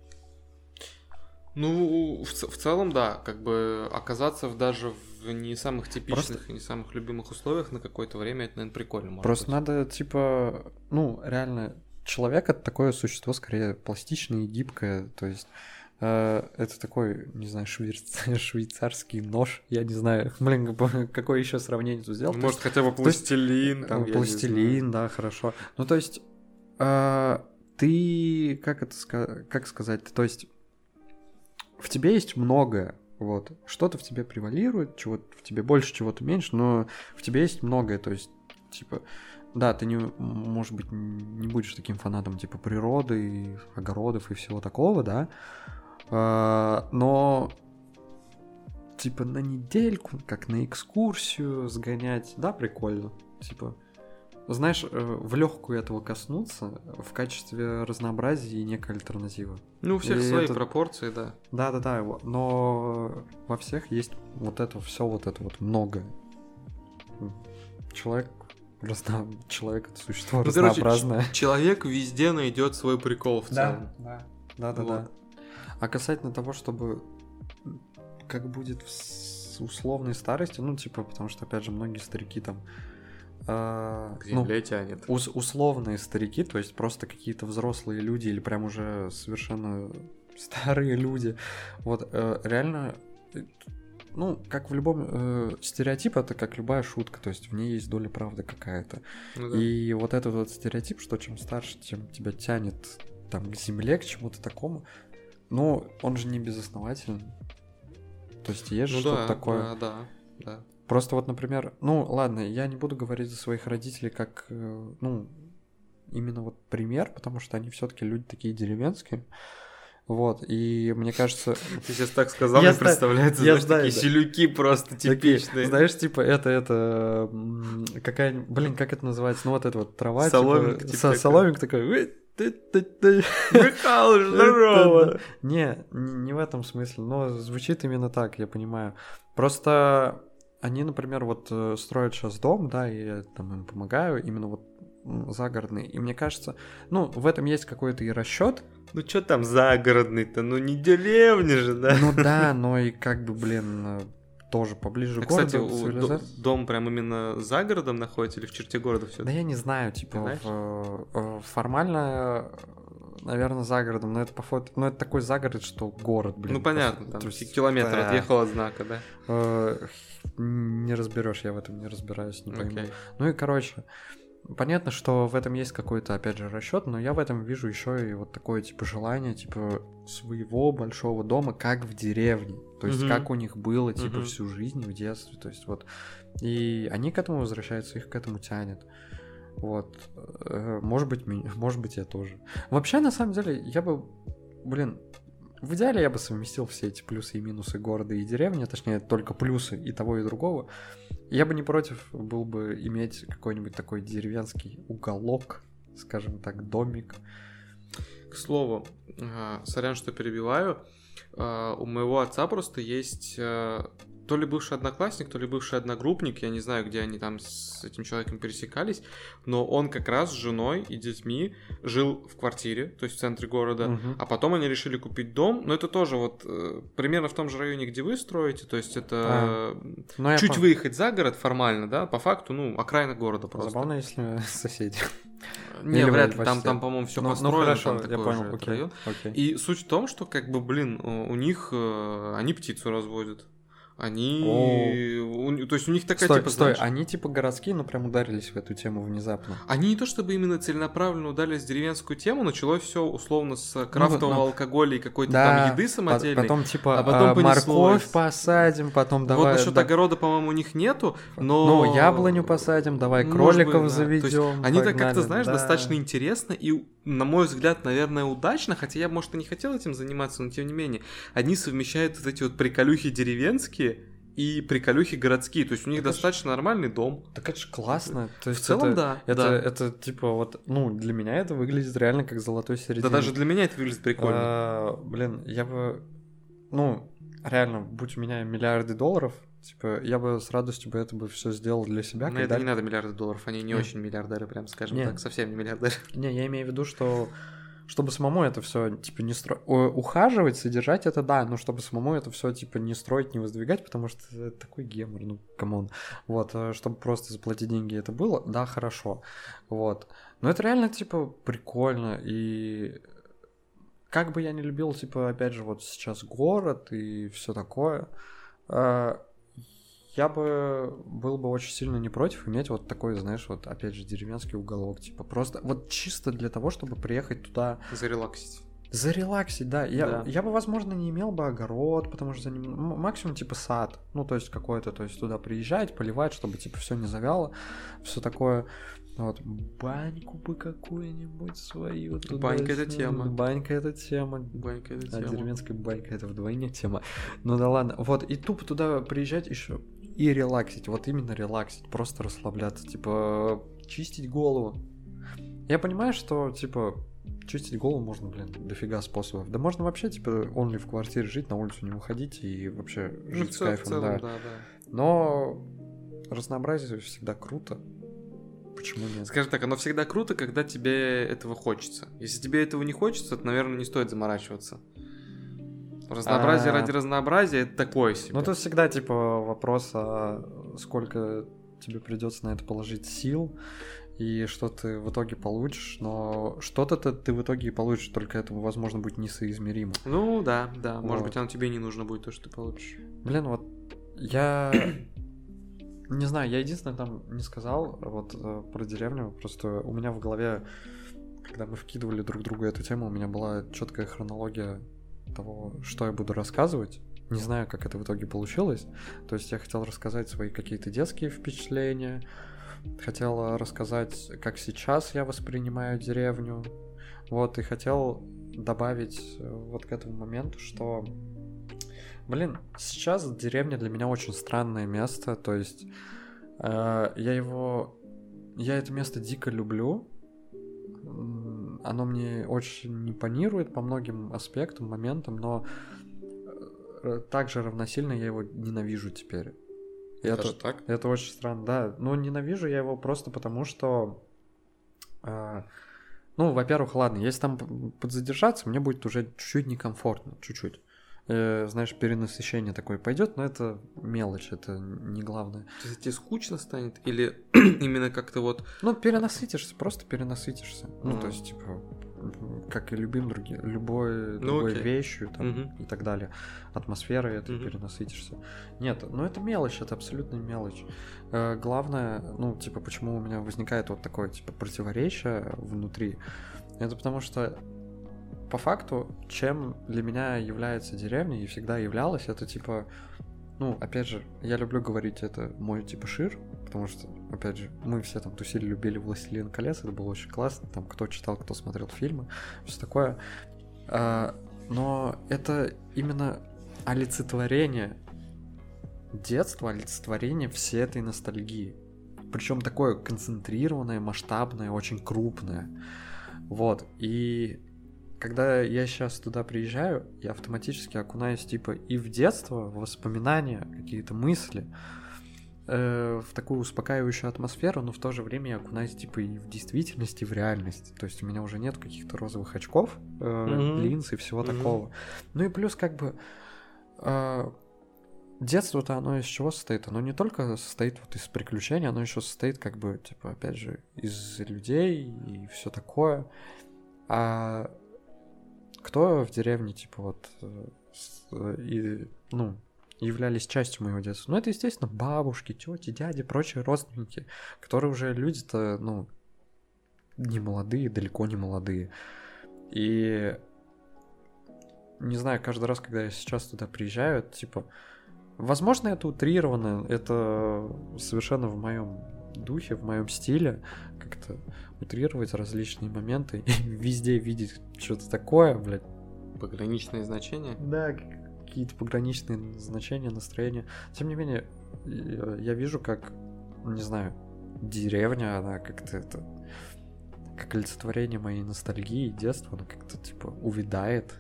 Ну, в, в целом, да, как бы оказаться в, даже в не самых типичных Просто... и не самых любимых условиях на какое-то время, это, наверное, прикольно. Просто быть. надо, типа, ну, реально, человек это такое существо, скорее, пластичное и гибкое, то есть это такой, не знаю, швейц... швейцарский нож. Я не знаю, блин, какое еще сравнение тут сделал. Ну, может, хотя бы пластилин. Есть, там, пластилин, да, хорошо. Ну, то есть, э, ты, как это как сказать, то есть, в тебе есть многое, вот, что-то в тебе превалирует, чего в тебе больше, чего-то меньше, но в тебе есть многое, то есть, типа, да, ты не, может быть, не будешь таким фанатом, типа, природы, огородов и всего такого, да, но типа на недельку, как на экскурсию сгонять, да, прикольно. Типа, знаешь, э, в легкую этого коснуться в качестве разнообразия и некой альтернативы. Ну, у всех и свои это... пропорции, да. Да, да, да. Но во всех есть вот это все, вот это вот многое. Человек разно... человек это существо ну, разнообразное. Короче, человек везде найдет свой прикол в целом. Да, да, да, вот. да. А касательно того, чтобы как будет в условной старости, ну, типа, потому что, опять же, многие старики там... Э, ну, тянет. Ус условные старики, то есть просто какие-то взрослые люди или прям уже совершенно старые люди. Вот, э, реально, ну, как в любом э, стереотип, это как любая шутка, то есть в ней есть доля правды какая-то. Ну, да. И вот этот вот стереотип, что чем старше, тем тебя тянет там к земле, к чему-то такому, ну, он же не безоснователен. То есть есть ну, что-то да, такое. Да, да, да. Просто вот, например, ну ладно, я не буду говорить за своих родителей как, э, ну, именно вот пример, потому что они все-таки люди такие деревенские. Вот, и мне кажется... Ты сейчас так сказал, мне представляется, я знаешь, знаю, такие да. селюки просто типичные. Знаешь, типа, это, это, какая блин, как это называется? Ну, вот это вот трава, соломинка, типа, типа соломинка такой, Михаил, здорово! Не, не в этом смысле, но звучит именно так, я понимаю. Просто они, например, вот э, строят сейчас дом, да, и я там им помогаю, именно вот загородный. И мне кажется, ну, в этом есть какой-то и расчет. Ну, что там загородный-то? Ну, не деревня же, да? Ну да, но и как бы, блин, э, тоже поближе а, к городу. Кстати, дом прям именно за городом находится или в черте города все? Да я не знаю, типа в, э, формально, наверное, за городом, но это по фото, ну это такой загород, что город, блин. Ну понятно, там есть, километр да. отъехал от знака, да? Э, не разберешь, я в этом не разбираюсь, не пойму. Okay. Ну и короче, Понятно, что в этом есть какой-то, опять же, расчет, но я в этом вижу еще и вот такое, типа, желание, типа, своего большого дома, как в деревне. То есть, mm-hmm. как у них было, типа, mm-hmm. всю жизнь в детстве. То есть, вот. И они к этому возвращаются, их к этому тянет. Вот. Э, может быть, может быть, я тоже. Вообще, на самом деле, я бы, блин, в идеале я бы совместил все эти плюсы и минусы города и деревни, точнее, только плюсы и того, и другого. Я бы не против был бы иметь какой-нибудь такой деревенский уголок, скажем так, домик. К слову, сорян, что перебиваю, а, у моего отца просто есть а, то ли бывший одноклассник, то ли бывший одногруппник, я не знаю, где они там с этим человеком пересекались, но он как раз с женой и детьми жил в квартире, то есть в центре города, угу. а потом они решили купить дом, но это тоже вот э, примерно в том же районе, где вы строите, то есть это а, чуть пом... выехать за город формально, да, по факту, ну, окраина города просто. Забавно, если соседи. Не, вряд ли, там, там, по-моему, все ну, ну построено, ну, хорошо, там я понял, окей. Окей. И суть в том, что, как бы, блин, у них, э, они птицу разводят. Они... У... То есть у них такая стой, типа... Стой, знаешь... они типа городские, но прям ударились в эту тему внезапно. Они не то чтобы именно целенаправленно ударились в деревенскую тему, началось все условно с ну крафтового ну, алкоголя и какой-то да, там еды самодельной. Потом типа а потом а, морковь посадим, потом давай... Вот насчет да... огорода, по-моему, у них нету, но... Ну, яблоню посадим, давай кроликов быть, да. заведем. Они так как-то, знаешь, да. достаточно интересно и на мой взгляд, наверное, удачно, хотя я, может, и не хотел этим заниматься, но тем не менее, они совмещают вот эти вот приколюхи деревенские и приколюхи городские. То есть у них так достаточно ж... нормальный дом. Так это же классно. То есть в целом, это, да. Это, да. это, типа вот, ну, для меня это выглядит реально как золотой середина. Да даже для меня это выглядит прикольно. А, блин, я бы, ну, реально, будь у меня миллиарды долларов, типа, я бы с радостью бы это бы все сделал для себя. Но когда... это не надо миллиарды долларов, они не Нет. очень миллиардеры, прям скажем Нет. так, совсем не миллиардеры. Не, я имею в виду, что чтобы самому это все типа не строить, ухаживать, содержать это да, но чтобы самому это все типа не строить, не воздвигать, потому что это такой гемор, ну come on, вот, э, чтобы просто заплатить деньги это было, да, хорошо, вот, но это реально типа прикольно. И как бы я не любил типа опять же вот сейчас город и все такое, э, я бы был бы очень сильно не против иметь вот такой, знаешь, вот опять же деревенский уголок, типа просто вот чисто для того, чтобы приехать туда, Зарелаксить. зарелаксить, да. Я, Да. я бы, возможно, не имел бы огород, потому что за ним максимум типа сад, ну то есть какой-то, то есть туда приезжать, поливать, чтобы типа все не завяло, все такое. Вот, баньку бы какую-нибудь свою. туда Банька это тема. Банька это тема. Банька это А тема. деревенская банька это вдвойне тема. Ну да ладно. Вот, и тупо туда приезжать еще и релаксить. Вот именно релаксить, просто расслабляться. Типа, чистить голову. Я понимаю, что, типа, чистить голову можно, блин, дофига способов. Да можно вообще, типа, only в квартире жить, на улицу не выходить и вообще Ну, жить в с кайфом, целом, да. да, да. Но разнообразие всегда круто. Почему нет? Скажем так, оно всегда круто, когда тебе этого хочется. Если тебе этого не хочется, то, наверное, не стоит заморачиваться. Разнообразие А. ради разнообразия это такое себе. Ну, тут всегда, типа, вопрос, а сколько тебе придется на это положить сил, и что ты в итоге получишь, но что-то -то ты в итоге и получишь, только это, возможно, будет несоизмеримо. Ну да, да. Может Вот. быть, оно тебе не нужно будет то, что ты получишь. Блин, вот я не знаю, я единственное там не сказал вот э, про деревню, просто у меня в голове, когда мы вкидывали друг другу эту тему, у меня была четкая хронология того, что я буду рассказывать. Не знаю, как это в итоге получилось. То есть я хотел рассказать свои какие-то детские впечатления, хотел рассказать, как сейчас я воспринимаю деревню. Вот, и хотел добавить э, вот к этому моменту, что Блин, сейчас деревня для меня очень странное место, то есть э, я его, я это место дико люблю, оно мне очень импонирует по многим аспектам, моментам, но э, также равносильно я его ненавижу теперь. И это, Даже так? это очень странно, да. Но ненавижу я его просто потому, что... э, ну, во-первых, ладно, если там подзадержаться, мне будет уже чуть-чуть некомфортно, чуть-чуть. Э, знаешь, перенасыщение такое пойдет, но это мелочь, это не главное. То есть тебе скучно станет? Или именно как-то вот... Ну, перенасытишься, просто перенасытишься. Ну, Мгм. то есть, типа, как и любим другие, любой, Ну, другой окей. вещью там, Мгм. и так далее. Атмосферой это Мгм. перенасытишься. Нет, ну это мелочь, это абсолютно мелочь. Э, главное, ну, типа, почему у меня возникает вот такое, типа, противоречие внутри, это потому что по факту, чем для меня является деревня и всегда являлась, это типа, ну, опять же, я люблю говорить, это мой типа шир, потому что, опять же, мы все там тусили, любили «Властелин колец», это было очень классно, там кто читал, кто смотрел фильмы, все такое. А, но это именно олицетворение детства, олицетворение всей этой ностальгии. Причем такое концентрированное, масштабное, очень крупное. Вот. И когда я сейчас туда приезжаю, я автоматически окунаюсь типа и в детство, в воспоминания, какие-то мысли, э, в такую успокаивающую атмосферу, но в то же время я окунаюсь типа и в действительность, и в реальность. То есть у меня уже нет каких-то розовых очков, э, линз и всего такого. Ну и плюс как бы э, детство-то оно из чего состоит? Оно не только состоит вот из приключений, оно еще состоит как бы, типа, опять же, из людей и все такое. А кто в деревне, типа, вот, э, и, ну, являлись частью моего детства? Ну, это, естественно, бабушки, тети, дяди, прочие родственники, которые уже люди-то, ну, не молодые, далеко не молодые. И не знаю, каждый раз, когда я сейчас туда приезжаю, типа, возможно, это утрировано, это совершенно в моем духе, в моем стиле, как-то утрировать различные моменты и везде видеть что-то такое, блядь. Пограничные значения? Да, какие-то пограничные значения, настроения. Тем не менее, я вижу, как, не знаю, деревня, она как-то это как олицетворение моей ностальгии и детства, она как-то типа увядает.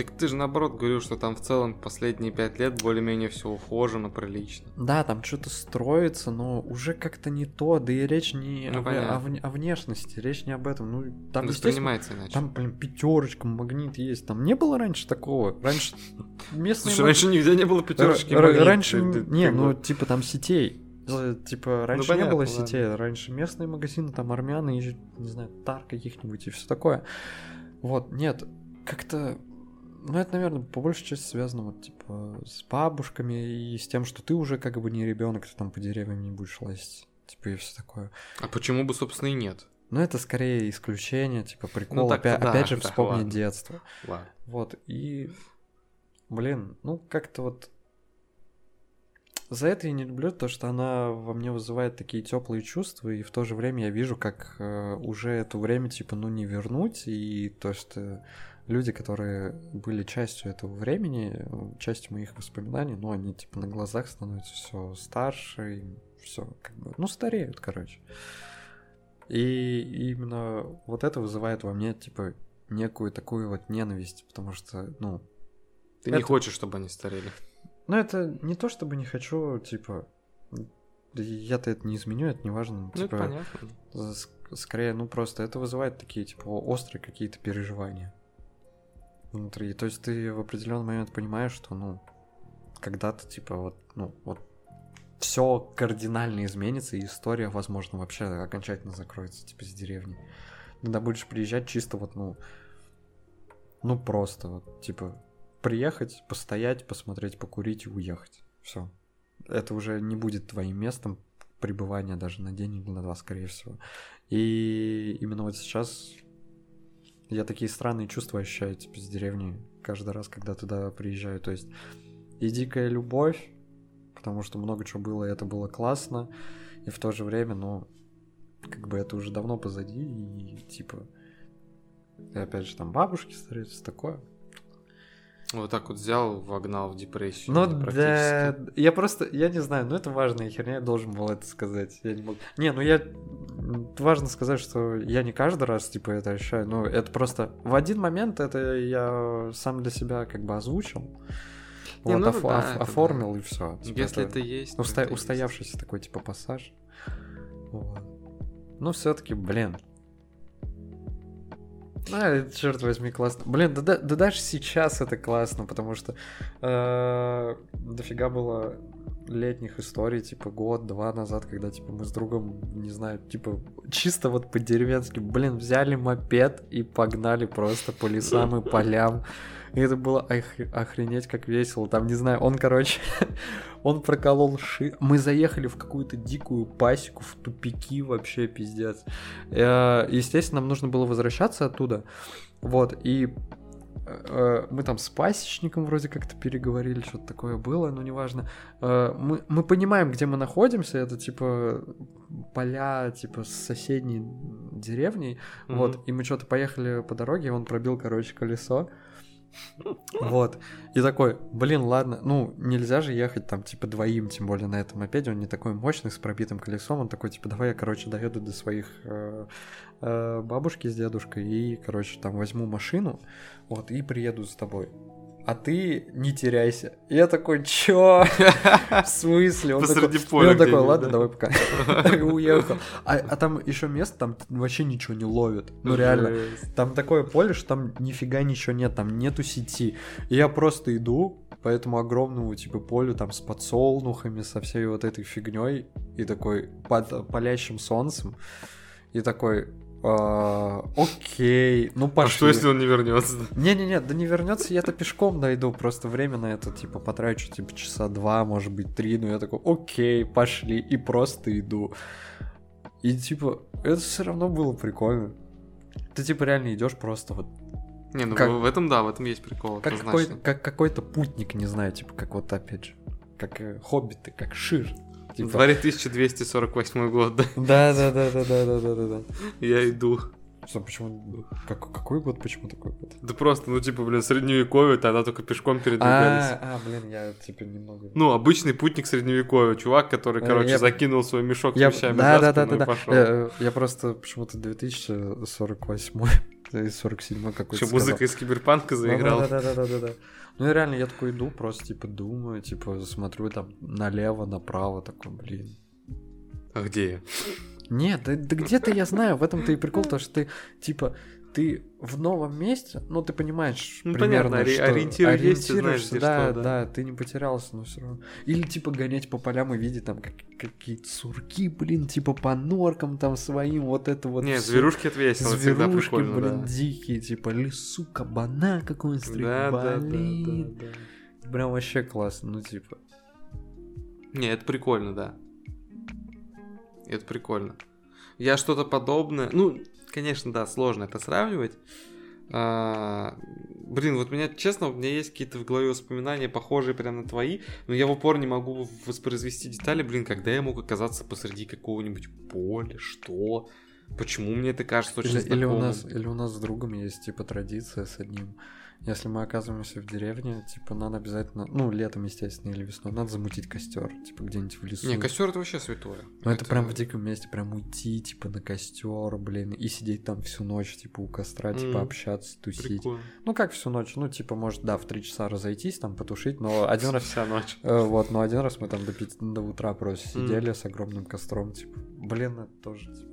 Так ты же наоборот говорил, что там в целом последние пять лет более-менее все ухожено, прилично. Да, там что-то строится, но уже как-то не то, да и речь не Ну, о, о о внешности, речь не об этом. Ну, там, Воспринимается иначе. там, блин, пятерочка, магнит есть. Там не было раньше такого. Раньше местные Слушай, раньше нигде не было пятерочки. Раньше, не, ну, типа там сетей. Э, Типа, раньше не понятно, было ладно. сетей, раньше местные магазины, там армяны, не знаю, тар каких-нибудь и все такое. Вот, нет, как-то, ну, это, наверное, по большей части связано, вот, типа, с бабушками и с тем, что ты уже как бы не ребенок, ты там по деревьям не будешь лазить, типа, и все такое. А почему бы, собственно, и нет? Но это скорее исключение, типа, прикол, Ну, опять, да, опять же так, вспомнить ладно. детство. Ладно. Вот, и, блин, ну как-то вот за это я не люблю то, что она во мне вызывает такие теплые чувства, и в то же время я вижу, как э, уже это время, типа, ну не вернуть, и то, что люди, которые были частью этого времени, частью моих воспоминаний, ну они, типа, на глазах становятся все старше, все, как бы, ну стареют, короче. И именно вот это вызывает во мне, типа, некую такую вот ненависть, потому что, ну, Ты не Это- хочешь, чтобы они старели. ну это не то, чтобы не хочу, типа, я-то это не изменю, это не важно, Ну, это типа, понятно. скорее, ну просто это вызывает такие, типа, острые какие-то переживания внутри. То есть ты в определенный момент понимаешь, что, ну, когда-то, типа, вот, ну, вот все кардинально изменится, и история, возможно, вообще окончательно закроется, типа, с деревни. Когда будешь приезжать чисто вот, ну, ну просто вот, типа, приехать, постоять, посмотреть, покурить и уехать. Все. Это уже не будет твоим местом пребывания даже на день или на два, скорее всего. И именно вот сейчас я такие странные чувства ощущаю, типа, с деревни каждый раз, когда туда приезжаю. То есть и дикая любовь, потому что много чего было, и это было классно, и в то же время, ну, как бы это уже давно позади, и типа, и опять же, там бабушки старые, все такое. Вот так вот взял, вогнал в депрессию. Ну да, я просто, я не знаю, ну это важная херня, я должен был это сказать, я не мог. Не, ну я, важно сказать, что я не каждый раз, типа, это ощущаю, ну это просто, в один момент это я сам для себя как бы озвучил, Не, вот, ну оф- да, оф- это оформил и все. Если это есть. то Уста- это есть. устоявшийся такой, типа, пассаж. Вот. Ну, все-таки, блин. А, черт возьми, классно. Блин, да, да, да даже сейчас это классно, потому что э, дофига было летних историй, типа год-два назад, когда типа мы с другом, не знаю, типа чисто вот по-деревенски, блин, взяли мопед и погнали просто по лесам и полям. И это было ох- охренеть как весело. Там, не знаю, он, короче, он проколол ши. Мы заехали в какую-то дикую пасеку, в тупики вообще, пиздец. Э, Естественно, нам нужно было возвращаться оттуда. Вот, и мы там с пасечником вроде как-то переговорили, что-то такое было, но неважно. Э, Мы, мы понимаем, где мы находимся, это типа поля, типа с соседней деревней, Мгм. вот, и мы что-то поехали по дороге, и он пробил, короче, колесо. Вот. И такой, блин, ладно, ну, нельзя же ехать там, типа, двоим, тем более на этом мопеде, он не такой мощный, с пробитым колесом, он такой, типа, давай я, короче, доеду до своих э, э, бабушки с дедушкой и, короче, там возьму машину, вот, и приеду с тобой. А ты не теряйся. Я такой, чё? В смысле? Он Посреди такой, поля он такой, ладно, да?» давай пока. Уехал. А, а там еще место, там вообще ничего не ловит. Ну реально. Там такое поле, что там нифига ничего нет, там нету сети. И я просто иду по этому огромному типа полю там с подсолнухами, со всей вот этой фигней и такой под палящим солнцем. И такой, «А, окей, ну А пошли. что, если он не вернется? Не-не-не, да не вернется, я-то пешком дойду, просто время на это, типа, потрачу, типа, часа два, может быть, три, но я такой, окей, пошли, и просто иду. И, типа, это все равно было прикольно. Ты, типа, реально идешь просто вот, Не, ну Как- в этом да, в этом есть прикол, как, какой, как какой-то путник, не знаю, типа, как вот, опять же, как э, хоббиты, как шир. В Типа, дворе 1248 год, да, да-да-да-да-да-да-да-да. я иду. Что, почему, как, какой год, почему такой год? Да просто, ну типа, блин, средневековье, тогда только пешком передвигались. А, а, блин, я, типа, немного... Ну, обычный путник средневековья, чувак, который, Э, короче, я- закинул свой мешок с Я, вещами да, да, да, да, и да. пошел. Я, я просто почему-то 2048 из 47 какой-то Что, музыка из киберпанка заиграла? Да-да-да-да-да. Ну и реально, я такой иду, просто, типа, думаю, типа, смотрю там налево, направо, такой, блин. А где я? Нет, да, да где-то я знаю, в этом-то и прикол, то что ты, типа, ты в новом месте, ну ты понимаешь Ну, примерно, понятно, что ориентир есть, знаешь, где да, что, да. да, ты не потерялся, но все равно. Или типа гонять по полям и видеть там как- какие-то сурки, блин, типа по норкам там своим, вот это вот. Не, всё. зверушки это весело, всегда Зверушки, прикольно, блин, да. дикие, типа лесу кабана какой-нибудь стриг, Да, да, да, блин. да, да. Прям вообще классно, ну типа. Не, это прикольно, да. Это прикольно. Я что-то подобное... Ну, конечно, да, сложно это сравнивать. А, блин, вот меня, честно, у меня есть какие-то в голове воспоминания, похожие прям на твои, но я в упор не могу воспроизвести детали, блин, когда я мог оказаться посреди какого-нибудь поля, что, почему мне это кажется очень Или, или у знакомым. нас, или у нас с другом есть типа традиция с одним. Если мы оказываемся в деревне, типа надо обязательно, ну летом естественно или весной, надо замутить костер, типа где-нибудь в лесу. Не, костер это вообще святое. Ну это, прям в диком месте, прям уйти, типа на костер, блин, и сидеть там всю ночь, типа у костра, типа Мгм. общаться, тусить. Прикольно. Ну как всю ночь, ну типа может да в три часа разойтись, там потушить, но один раз Вся ночь. Э, Вот, но один раз мы там до, пяти, до утра просто сидели с огромным костром, типа, блин, это тоже, типа.